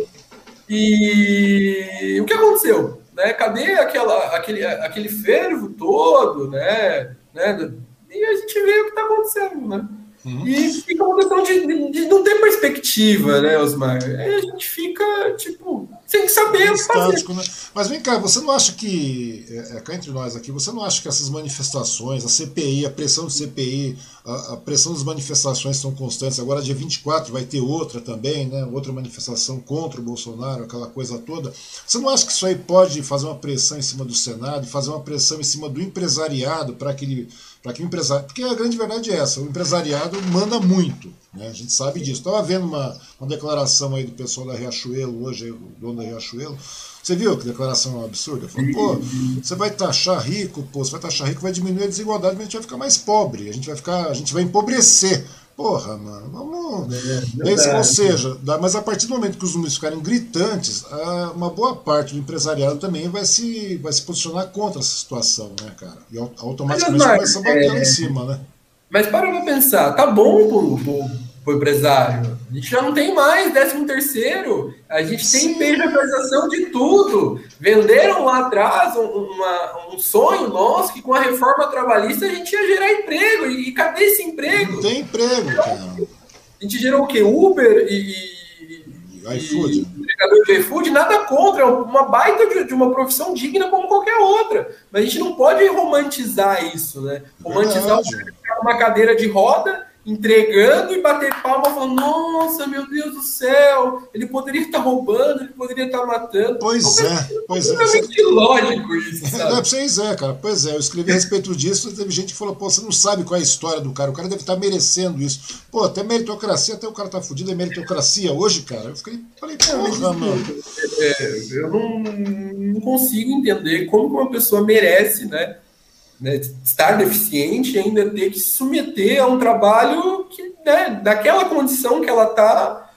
E o que aconteceu? Né? Cadê aquela, aquele, aquele fervo todo, né? né? E a gente vê o que está acontecendo, né? Uhum. E fica uma questão de, de, de, não ter perspectiva, né, Osmar? Aí a gente fica, tipo, sem saber o que fazer. Né? Mas vem cá, você não acha que, é, é, cá entre nós aqui, você não acha que essas manifestações, a CPI, a pressão de CPI, a, a pressão das manifestações são constantes? Agora, dia 24, vai ter outra também, né? Outra manifestação contra o Bolsonaro, aquela coisa toda. Você não acha que isso aí pode fazer uma pressão em cima do Senado, fazer uma pressão em cima do empresariado para que ele para que o empresário. Porque a grande verdade é essa: o empresariado manda muito. Né? A gente sabe disso. Estava vendo uma, uma declaração aí do pessoal da Riachuelo, hoje, o dono da Riachuelo, Você viu que declaração absurda? Falou, pô, você vai taxar rico, pô, você vai taxar rico, vai diminuir a desigualdade, mas a gente vai ficar mais pobre, a gente vai ficar, a gente vai empobrecer. Porra, mano, vamos. É, ou seja, mas a partir do momento que os números ficarem gritantes, uma boa parte do empresariado também vai se, vai se posicionar contra essa situação, né, cara? E automaticamente começa a bater é... lá em cima, né? Mas para pra pensar, tá bom pro, pro, pro empresário. A gente já não tem mais 13 terceiro, a gente tem pejotização de tudo. Venderam lá atrás um, uma, um sonho nosso que com a reforma trabalhista a gente ia gerar emprego. E, e cadê esse emprego? Não tem emprego, cara. A gente gerou o quê? Uber e, iFood. Entregador de iFood, nada contra, é uma baita de, de, uma profissão digna como qualquer outra. Mas a gente não pode romantizar isso, né? Romantizar uma cadeira de roda entregando e bater palma falando, nossa, meu Deus do céu, ele poderia estar roubando, ele poderia estar matando. Pois é, pois é. É lógico isso, sabe? Não, pois é, cara, pois é, eu escrevi a respeito disso, teve gente que falou, pô, você não sabe qual é a história do cara, o cara deve estar merecendo isso. Pô, até meritocracia, até o cara tá fudido, é meritocracia hoje, cara. Eu fiquei, falei, porra, mano. É, eu não, não consigo entender como uma pessoa merece, né, né, estar deficiente ainda ter que se submeter a um trabalho que, né, daquela condição que ela está,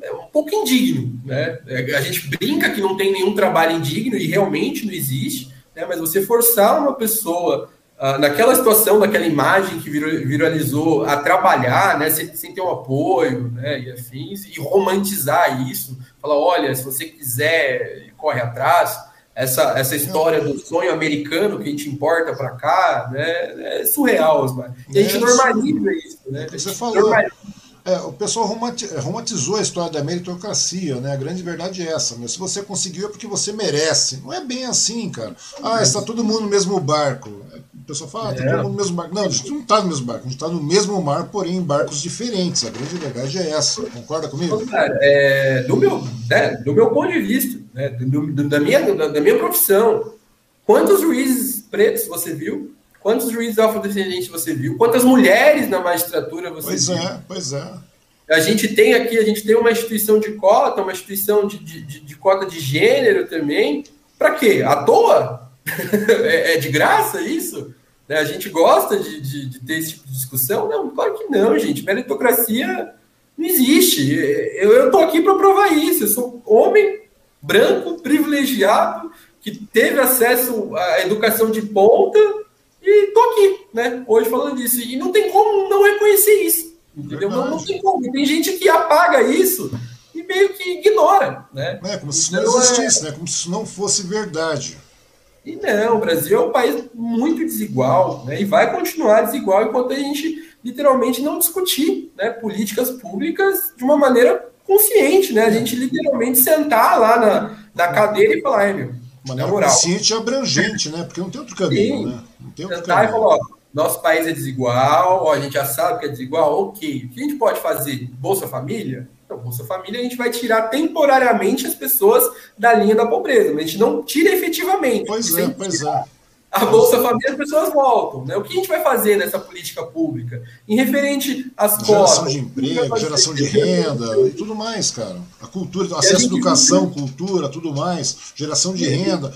é um pouco indigno. Né? É, a gente brinca que não tem nenhum trabalho indigno e realmente não existe, né, mas você forçar uma pessoa uh, naquela situação, naquela imagem que viralizou, a trabalhar né, sem, sem ter um apoio né, e afins, e romantizar isso, falar: olha, se você quiser, corre atrás essa, essa história do sonho americano que a gente importa para cá, né, é surreal, mano. E a gente é, normaliza isso, né? Você falou. É, o pessoal romantizou a história da meritocracia, né? A grande verdade é essa. Né? Se você conseguiu é porque você merece. Não é bem assim, cara. Ah, está todo mundo no mesmo barco. Pessoal fala, ah, tá todo mundo no mesmo barco. Não, a gente não está no mesmo barco, a gente está no mesmo mar, porém em barcos diferentes. A grande verdade é essa. Concorda comigo? Cara, é, do, meu, né, do meu ponto de vista, né, do, do, da, minha, da, da minha profissão, quantos juízes pretos você viu? Quantos juízes afrodescendentes você viu? Quantas mulheres na magistratura você pois viu? Pois é, pois é. A gente tem aqui, a gente tem uma instituição de cota, uma instituição de, de, de cota de gênero também. Para quê? À toa? é, é, de graça isso? Né? A gente gosta de, de, de, ter esse tipo de discussão? Não, claro que não, gente. Meritocracia não existe. Eu estou aqui para provar isso. Eu sou homem, branco, privilegiado, que teve acesso à educação de ponta e tô aqui, né? Hoje falando disso. E não tem como não reconhecer isso. Entendeu? Não, não, tem como. Tem gente que apaga isso e meio que ignora, né? É, como se então, não existisse, é... né? Como se isso não fosse verdade. E não, o Brasil é um país muito desigual, né? E vai continuar desigual enquanto a gente literalmente não discutir né, políticas públicas de uma maneira consciente, né? A gente literalmente sentar lá na, na cadeira e falar, é, meu, maneira consciente e abrangente, né? Porque não tem outro caminho, Sim. né? Não tem outro caminho. E falar, ó, nosso país é desigual, ó, a gente já sabe que é desigual, ok. O que a gente pode fazer? Bolsa Família? Então, Bolsa Família a gente vai tirar temporariamente as pessoas da linha da pobreza, mas a gente não tira efetivamente. Pois é, pois é. A Bolsa Família, as pessoas voltam. Né? O que a gente vai fazer nessa política pública? Em referente às geração cotas. Geração de emprego, geração de renda e tudo mais, cara. A cultura, acesso à educação, cultura, tudo mais, geração de renda.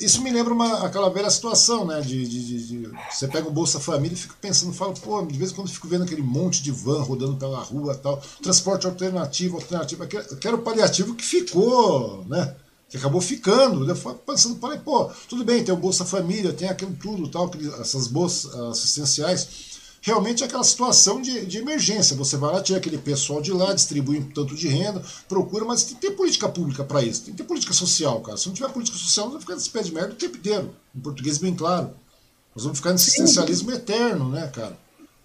Isso me lembra uma, aquela velha situação, né? De, de, de, de você pega o Bolsa Família e fica pensando, fala, pô, de vez em quando eu fico vendo aquele monte de van rodando pela rua tal, transporte alternativo, alternativo, quero paliativo que ficou, né? Que acabou ficando. Eu fui pensando, falei, pô, tudo bem, tem o Bolsa Família, tem aquilo tudo, tal, essas bolsas assistenciais realmente é aquela situação de, de emergência. Você vai lá, tira aquele pessoal de lá, distribui um tanto de renda, procura, mas tem que ter política pública para isso, tem que ter política social, cara. Se não tiver política social, nós vamos ficar nesse pé de merda o tempo inteiro. Em português bem claro. Nós vamos ficar nesse assistencialismo eterno, né, cara?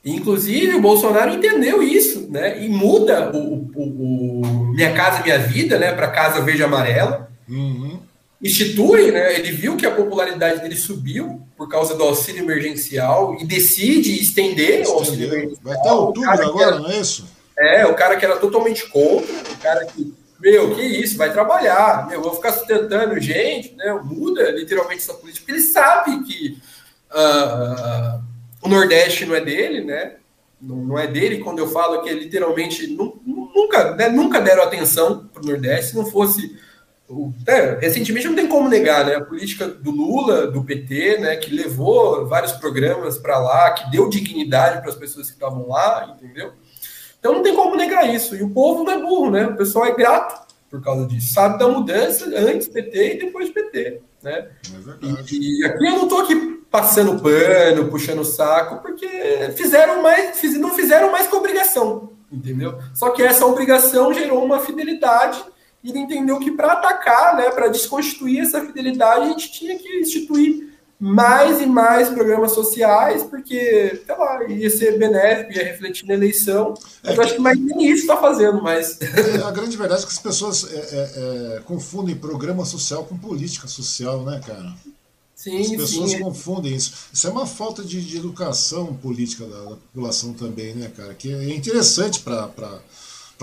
Inclusive, o Bolsonaro entendeu isso, né? E muda o, o, o Minha Casa Minha Vida, né, para Casa Verde Amarela. Uhum institui, né? Ele viu que a popularidade dele subiu por causa do auxílio emergencial e decide estender o auxílio emergencial. Vai até outubro agora, era, não é isso? É, o cara que era totalmente contra, o cara que, meu, que isso, vai trabalhar, meu, vou ficar sustentando gente, né? Muda literalmente essa política, porque ele sabe que uh, o Nordeste não é dele, né? Não, não é dele quando eu falo que é literalmente nunca, né, nunca deram atenção para o Nordeste, se não fosse é, recentemente não tem como negar, né? A política do Lula, do PT, né? Que levou vários programas para lá, que deu dignidade para as pessoas que estavam lá, entendeu? Então não tem como negar isso. E o povo não é burro, né? O pessoal é grato por causa disso. Sabe da mudança antes PT e depois PT, né? É e, e, aqui eu não estou aqui passando pano, puxando o saco, porque fizeram mais, fiz, não fizeram mais que obrigação, entendeu? Só que essa obrigação gerou uma fidelidade ele entendeu que para atacar, né, para desconstituir essa fidelidade, a gente tinha que instituir mais e mais programas sociais, porque, sei lá, ia ser benéfico, ia refletir na eleição. É, eu acho que mais nem isso está fazendo, mas. A grande verdade é que as pessoas é, é, é, confundem programa social com política social, né, cara? Sim, as pessoas sim. confundem isso. Isso é uma falta de, de educação política da, da, população também, né, cara? Que é interessante para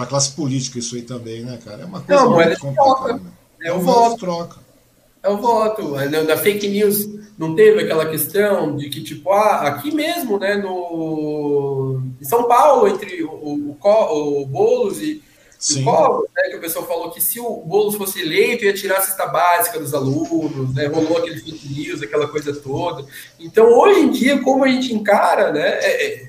para a classe política isso aí também, né, cara? É uma coisa Não, muito complicada. Né? É o voto. Troca. É o voto. Na fake news não teve aquela questão de que, tipo, ah, aqui mesmo, né, no... em São Paulo, entre o, o, o Boulos e, o Collor, né, que o pessoal falou que se o Boulos fosse eleito, ia tirar a cesta básica dos alunos, né, rolou aquele fake news, aquela coisa toda. Então, hoje em dia, como a gente encara, né, é, é,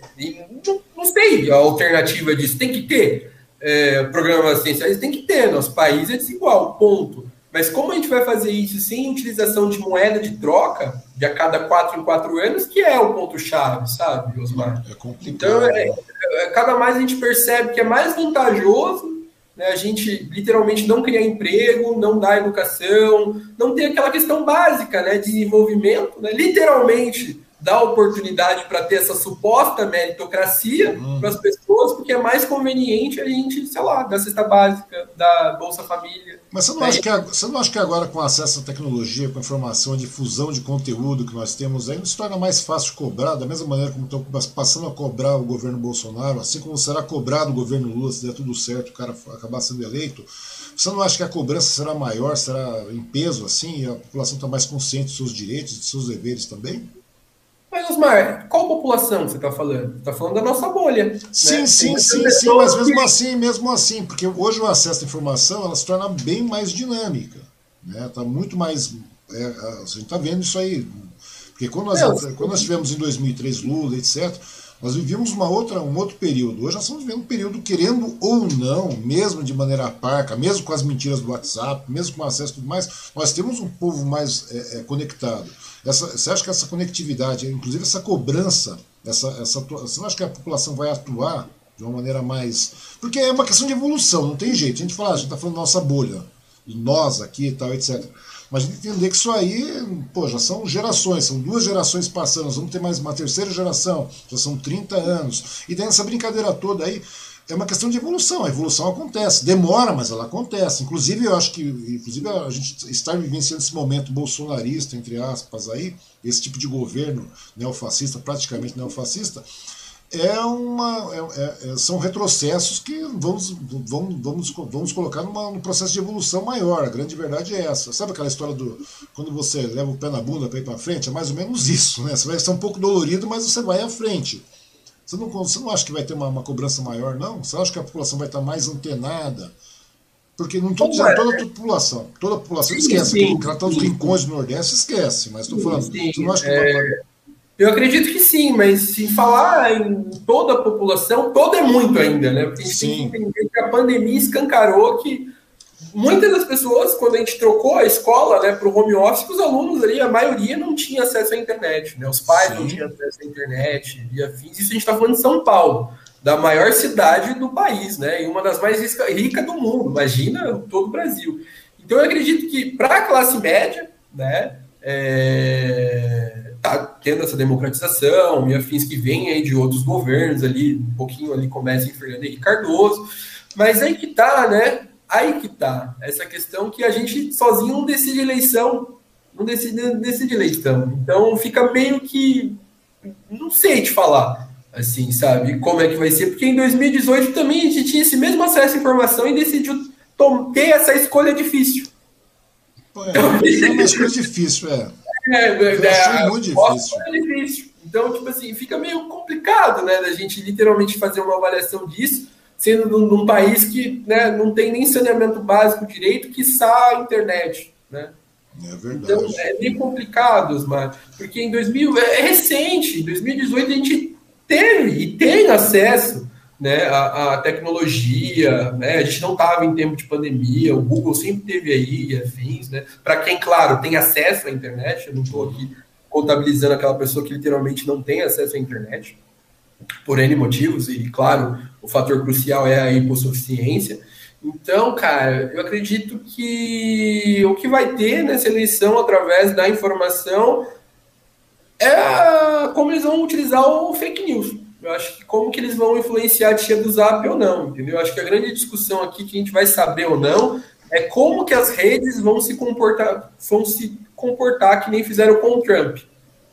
não, não sei a alternativa disso, tem que ter é, programas essenciais tem que ter, nosso país é desigual, ponto. Mas como a gente vai fazer isso sem utilização de moeda de troca de a cada quatro em quatro anos, que é o ponto-chave, sabe, Osmar? É. Então, é, é, cada mais a gente percebe que é mais vantajoso né, a gente literalmente não criar emprego, não dar educação, não ter aquela questão básica né, de desenvolvimento, né, literalmente dá oportunidade para ter essa suposta meritocracia uhum. para as pessoas, porque é mais conveniente a gente, sei lá, da cesta básica, da Bolsa Família. Mas você não, acha que, você não acha que agora, com acesso à tecnologia, com a informação, a difusão de conteúdo que nós temos aí, não se torna mais fácil cobrar, da mesma maneira como estão passando a cobrar o governo Bolsonaro, assim como será cobrado o governo Lula, se der tudo certo, o cara acabar sendo eleito. Você não acha que a cobrança será maior, será em peso assim, e a população está mais consciente dos seus direitos, dos seus deveres também? Mas, Osmar, qual população você está falando? Você está falando da nossa bolha. Sim, né? sim, sim, sim, mas mesmo que... assim, mesmo assim, porque hoje o acesso à informação ela se torna bem mais dinâmica. Está né? Tá muito mais. É, a gente está vendo isso aí. Porque quando nós, Não, quando nós tivemos em 2003 Lula, etc., nós vivíamos uma outra, um outro período. Hoje nós estamos vivendo um período, querendo ou não, mesmo de maneira parca, mesmo com as mentiras do WhatsApp, mesmo com acesso e tudo mais, nós temos um povo mais é, é, conectado. Essa, você acha que essa conectividade, inclusive essa cobrança, essa, essa, você não acha que a população vai atuar de uma maneira mais. Porque é uma questão de evolução, não tem jeito. A gente fala, a gente está falando nossa bolha, nós aqui e tal, etc. Mas a gente entender que isso aí, pô, já são gerações, são duas gerações passando, vamos ter mais uma terceira geração, já são 30 anos. E daí essa brincadeira toda aí, é uma questão de evolução. A evolução acontece, demora, mas ela acontece. Inclusive, eu acho que inclusive a gente estar vivenciando esse momento bolsonarista, entre aspas, aí, esse tipo de governo neofascista, praticamente neofascista, é uma, é, é, são retrocessos que vamos, vamos, vamos, vamos colocar numa, num processo de evolução maior. A grande verdade é essa. Sabe aquela história do quando você leva o pé na bunda para ir para frente? É mais ou menos isso. Né? Você vai ser um pouco dolorido, mas você vai à frente. Você não, você não acha que vai ter uma, uma cobrança maior, não? Você acha que a população vai estar mais antenada? Porque não estou dizendo é. toda a população. Toda a população sim, esquece. Sim, tratar os rincões do Nordeste, esquece. Mas estou falando. Sim, você não acha que é... vai... Eu acredito que sim, mas se falar em toda a população, toda é muito ainda, né? Porque a gente sim. tem que entender que a pandemia escancarou que muitas das pessoas, quando a gente trocou a escola né, para o home office, os alunos ali, a maioria não tinha acesso à internet, né? Os pais Sim. não tinham acesso à internet e afins. Isso a gente está falando de São Paulo, da maior cidade do país, né? E uma das mais ricas do mundo. Imagina todo o Brasil. Então eu acredito que para a classe média, né? É, tá tendo essa democratização e afins que vem aí de outros governos ali, um pouquinho ali começa em Fernando Henrique Cardoso, mas aí que tá, né? Aí que tá essa questão que a gente sozinho não decide eleição, não decide, não decide eleição. Então fica meio que não sei te falar, assim, sabe, como é que vai ser, porque em 2018 também a gente tinha esse mesmo acesso à informação e decidiu ter essa escolha difícil. Pô, é, é uma escolha difícil, é. É, é, é muito difícil. É difícil. Então, tipo assim, fica meio complicado, né, da gente literalmente fazer uma avaliação disso sendo num, país que né, não tem nem saneamento básico direito, que a internet, né? É verdade. Então é bem complicado, Osmar, porque em 2000, é, é recente, em 2018 a gente teve e tem acesso né, à, tecnologia, né, a gente não estava em tempo de pandemia, o Google sempre teve aí afins, né, para quem, claro, tem acesso à internet, eu não estou aqui contabilizando aquela pessoa que literalmente não tem acesso à internet, por N motivos, e claro, o fator crucial é a hipossuficiência. Então, cara, eu acredito que o que vai ter nessa eleição através da informação é como eles vão utilizar o fake news. Eu acho que como que eles vão influenciar a tia do Zap ou não, entendeu? Eu acho que a grande discussão aqui que a gente vai saber ou não é como que as redes vão se comportar, vão se comportar que nem fizeram com o Trump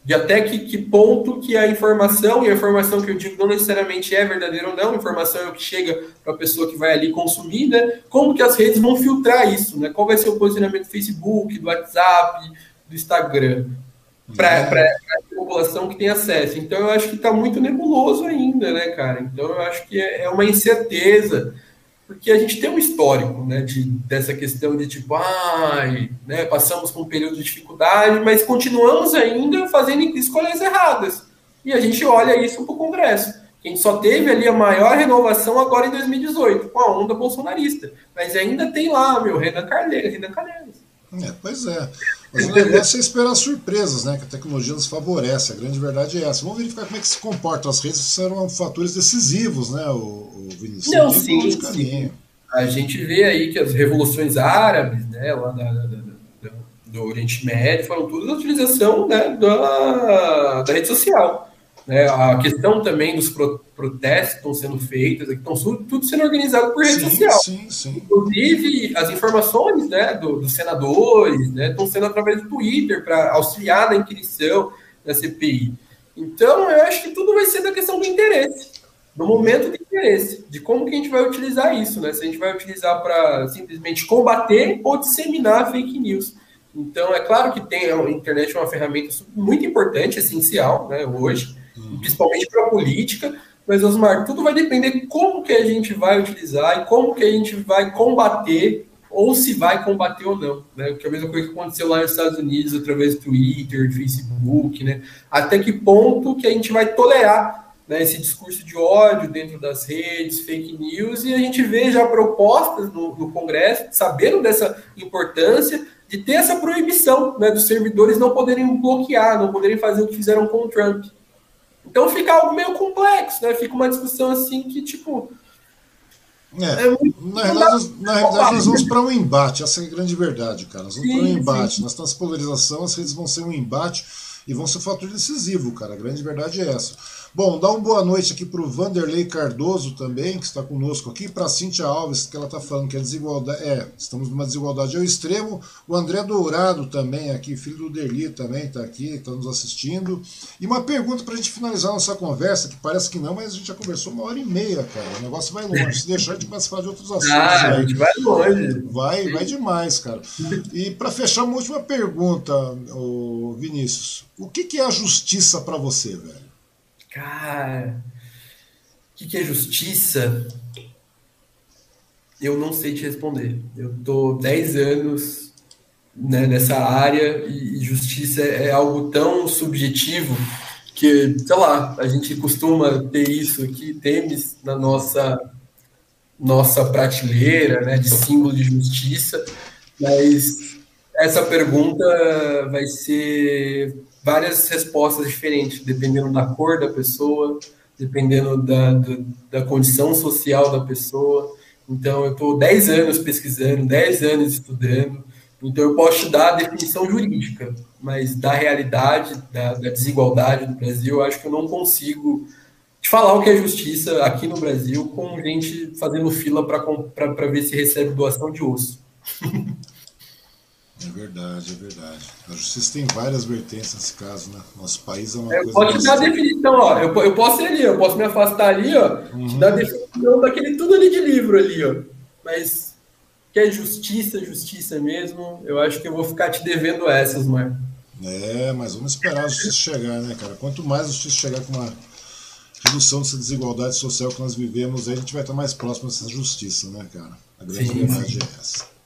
de até que, que, ponto que a informação, e a informação que eu digo não necessariamente é verdadeira ou não, informação é o que chega para a pessoa que vai ali consumir, né? Como que as redes vão filtrar isso, né? Qual vai ser o posicionamento do Facebook, do WhatsApp, do Instagram, para a população que tem acesso. Então eu acho que está muito nebuloso ainda, né, cara? Então eu acho que é, é uma incerteza porque a gente tem um histórico né, de, dessa questão de tipo, ai, né, passamos por um período de dificuldade, mas continuamos ainda fazendo escolhas erradas. E a gente olha isso para o Congresso. A gente só teve ali a maior renovação agora em 2018, com a onda bolsonarista. Mas ainda tem lá, meu, Renan Carneiro, Renan Calheiros. É, pois é. Mas o negócio é esperar surpresas, né? Que a tecnologia nos favorece. A grande verdade é essa. Vamos verificar como é que se comportam as redes, serão fatores decisivos, né, o, o Vinícius? Não, sim, sim. A gente vê aí que as revoluções árabes, né, lá da, da, da, do Oriente Médio, foram tudo a utilização né, da, da rede social. Né? A questão também dos pro, protestos que estão sendo feitos, que estão tudo sendo organizado por rede sim, social. Sim, sim. Inclusive, as informações né, do, dos senadores né, estão sendo através do Twitter para auxiliar na inquisição da CPI. Então, eu acho que tudo vai ser da questão do interesse, do momento de interesse, de como que a gente vai utilizar isso, né? Se a gente vai utilizar para simplesmente combater ou disseminar fake news. Então, é claro que tem a internet é uma ferramenta muito importante, essencial, né, hoje, principalmente para a política, mas, Osmar, tudo vai depender como que a gente vai utilizar e como que a gente vai combater ou se vai combater ou não, né? Que é a mesma coisa que aconteceu lá nos Estados Unidos através do Twitter, do Facebook, né? Até que ponto que a gente vai tolerar né, esse discurso de ódio dentro das redes, fake news, e a gente vê já propostas no, no Congresso, sabendo dessa importância, de ter essa proibição né, dos servidores não poderem bloquear, não poderem fazer o que fizeram com o Trump. Então fica algo meio complexo, né? Fica uma discussão assim que, tipo. É, é muito, na, realidade, na realidade, nós vamos para um embate, essa é a grande verdade, cara. Nós vamos para um embate. Sim. Nós estamos polarização, as redes vão ser um embate e vão ser um fator decisivo, cara. A grande verdade é essa. Bom, dá uma boa noite aqui para o Vanderlei Cardoso também, que está conosco aqui, para a Cintia Alves, que ela está falando que a desigualdade. É, estamos numa desigualdade ao extremo. O André Dourado também, aqui, filho do Derli, também está aqui, está nos assistindo. E uma pergunta para a gente finalizar nossa conversa, que parece que não, mas a gente já conversou uma hora e meia, cara. O negócio vai longe. Se deixar, a gente começa a falar de outros assuntos. Ah, a gente vai longe. Vai, vai demais, cara. E para fechar, uma última pergunta, Vinícius. O que, que é a justiça para você, velho? Cara, o que, que é justiça? Eu não sei te responder. Eu tô 10 anos né, nessa área e justiça é algo tão subjetivo que, sei lá, a gente costuma ter isso aqui, temos na nossa nossa prateleira, né, de símbolo de justiça, mas essa pergunta vai ser várias respostas diferentes, dependendo da cor da pessoa, dependendo da, da, condição social da pessoa. Então, eu estou 10 anos pesquisando, 10 anos estudando, então eu posso te dar a definição jurídica, mas da realidade, da, da desigualdade do Brasil, eu acho que eu não consigo te falar o que é justiça aqui no Brasil com gente fazendo fila para ver se recebe doação de osso. É verdade, é verdade. A justiça tem várias vertentes nesse caso, né? Nosso país é uma eu coisa. Pode te dar a definição, ó. Eu, eu posso ir ali, eu posso me afastar ali, ó. Uhum. Te dar a definição daquele tudo ali de livro ali, ó. Mas que é justiça, justiça mesmo, eu acho que eu vou ficar te devendo essas, Marco. É, mas vamos esperar a justiça chegar, né, cara? Quanto mais a justiça chegar com uma redução dessa desigualdade social que nós vivemos, aí a gente vai estar mais próximo dessa justiça, né, cara? A grande sim, verdade sim. é essa.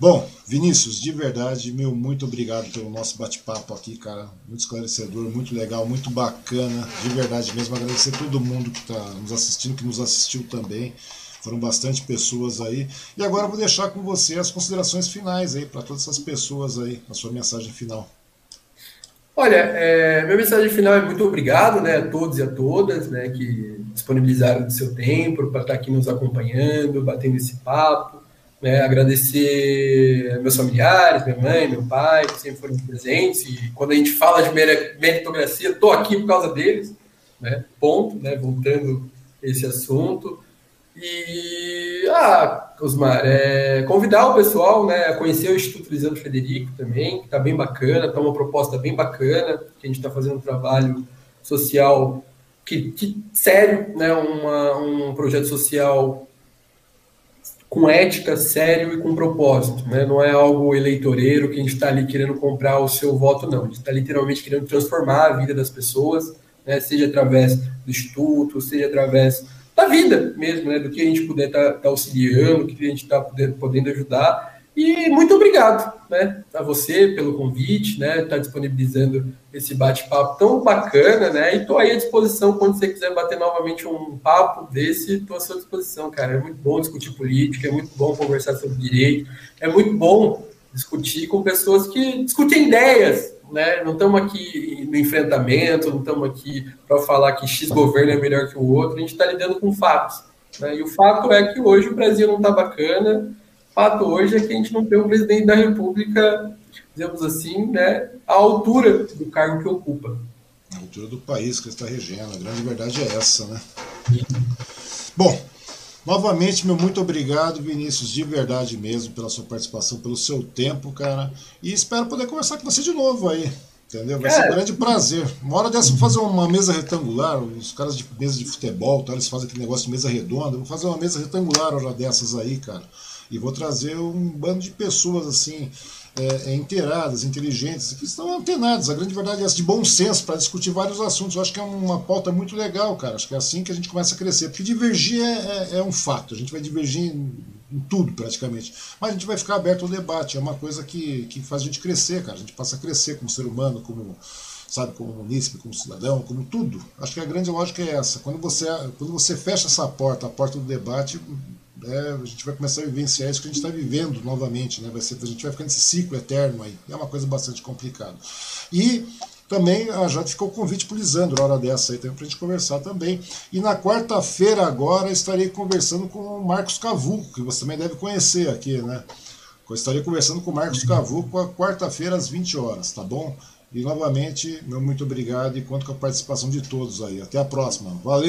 Bom, Vinícius, de verdade, meu, muito obrigado pelo nosso bate-papo aqui, cara. Muito esclarecedor, muito legal, muito bacana. De verdade mesmo, agradecer a todo mundo que está nos assistindo, que nos assistiu também. Foram bastante pessoas aí. E agora vou deixar com você as considerações finais aí para todas essas pessoas aí, a sua mensagem final. Olha, é, minha mensagem final é muito obrigado né, a todos e a todas né, que disponibilizaram o seu tempo para estar aqui nos acompanhando, batendo esse papo. Né, agradecer meus familiares, minha mãe, meu pai, que sempre foram presentes. E quando a gente fala de meritocracia, estou aqui por causa deles. Né, ponto, né, voltando esse assunto. E, ah, Osmar, é, convidar o pessoal né, a conhecer o Instituto Lisandro Frederico também, que está bem bacana, está uma proposta bem bacana, que a gente está fazendo um trabalho social que, que sério, né, uma, um projeto social com ética, sério e com propósito. Né? Não é algo eleitoreiro que a gente está ali querendo comprar o seu voto, não. A gente está literalmente querendo transformar a vida das pessoas, né? seja através do Instituto, seja através da vida mesmo, né? Do que a gente puder estar tá, tá auxiliando, que a gente está podendo ajudar. E muito obrigado, né, a você pelo convite, né, tá disponibilizando esse bate-papo tão bacana, né, e estou aí à disposição quando você quiser bater novamente um papo desse, estou à sua disposição, cara. É muito bom discutir política, é muito bom conversar sobre direito, é muito bom discutir com pessoas que discutem ideias, né? Não estamos aqui no enfrentamento, não estamos aqui para falar que X governo é melhor que o outro, a gente está lidando com fatos. Né? E o fato é que hoje o Brasil não está bacana, fato hoje é que a gente não tem um presidente da República, digamos assim, né, à altura do cargo que ocupa. À altura do país que está regendo, a grande verdade é essa, né? Bom, Novamente, meu muito obrigado, Vinícius, de verdade mesmo, pela sua participação, pelo seu tempo, cara. E espero poder conversar com você de novo aí. Entendeu? Vai é. ser um grande prazer. Uma hora dessa vou fazer uma mesa retangular. Os caras de mesa de futebol, tá, eles fazem aquele negócio de mesa redonda. Vou fazer uma mesa retangular hora dessas aí, cara. E vou trazer um bando de pessoas assim é, é, inteiradas, inteligentes, que estão antenadas. A grande verdade é essa, de bom senso, para discutir vários assuntos. Eu acho que é uma pauta muito legal, cara. Acho que é assim que a gente começa a crescer. Porque divergir é, é, é um fato. A gente vai divergir em, em, tudo, praticamente. Mas a gente vai ficar aberto ao debate. É uma coisa que, que faz a gente crescer, cara. A gente passa a crescer como ser humano, como sabe, como munícipe, como cidadão, como tudo. Acho que a grande lógica é essa. Quando você, quando você fecha essa porta, a porta do debate, é, a gente vai começar a vivenciar isso que a gente está vivendo novamente, né? Vai ser, a gente vai ficar nesse ciclo eterno aí. É uma coisa bastante complicada. E também a já ficou o convite para o Lisandro, hora dessa aí, para a gente conversar também. E na quarta-feira agora estarei conversando com o Marcos Cavuco, que você também deve conhecer aqui, né? Eu estarei conversando com o Marcos Cavuco quarta-feira às 20 horas, tá bom? E novamente, meu muito obrigado e conto com a participação de todos aí. Até a próxima. Valeu!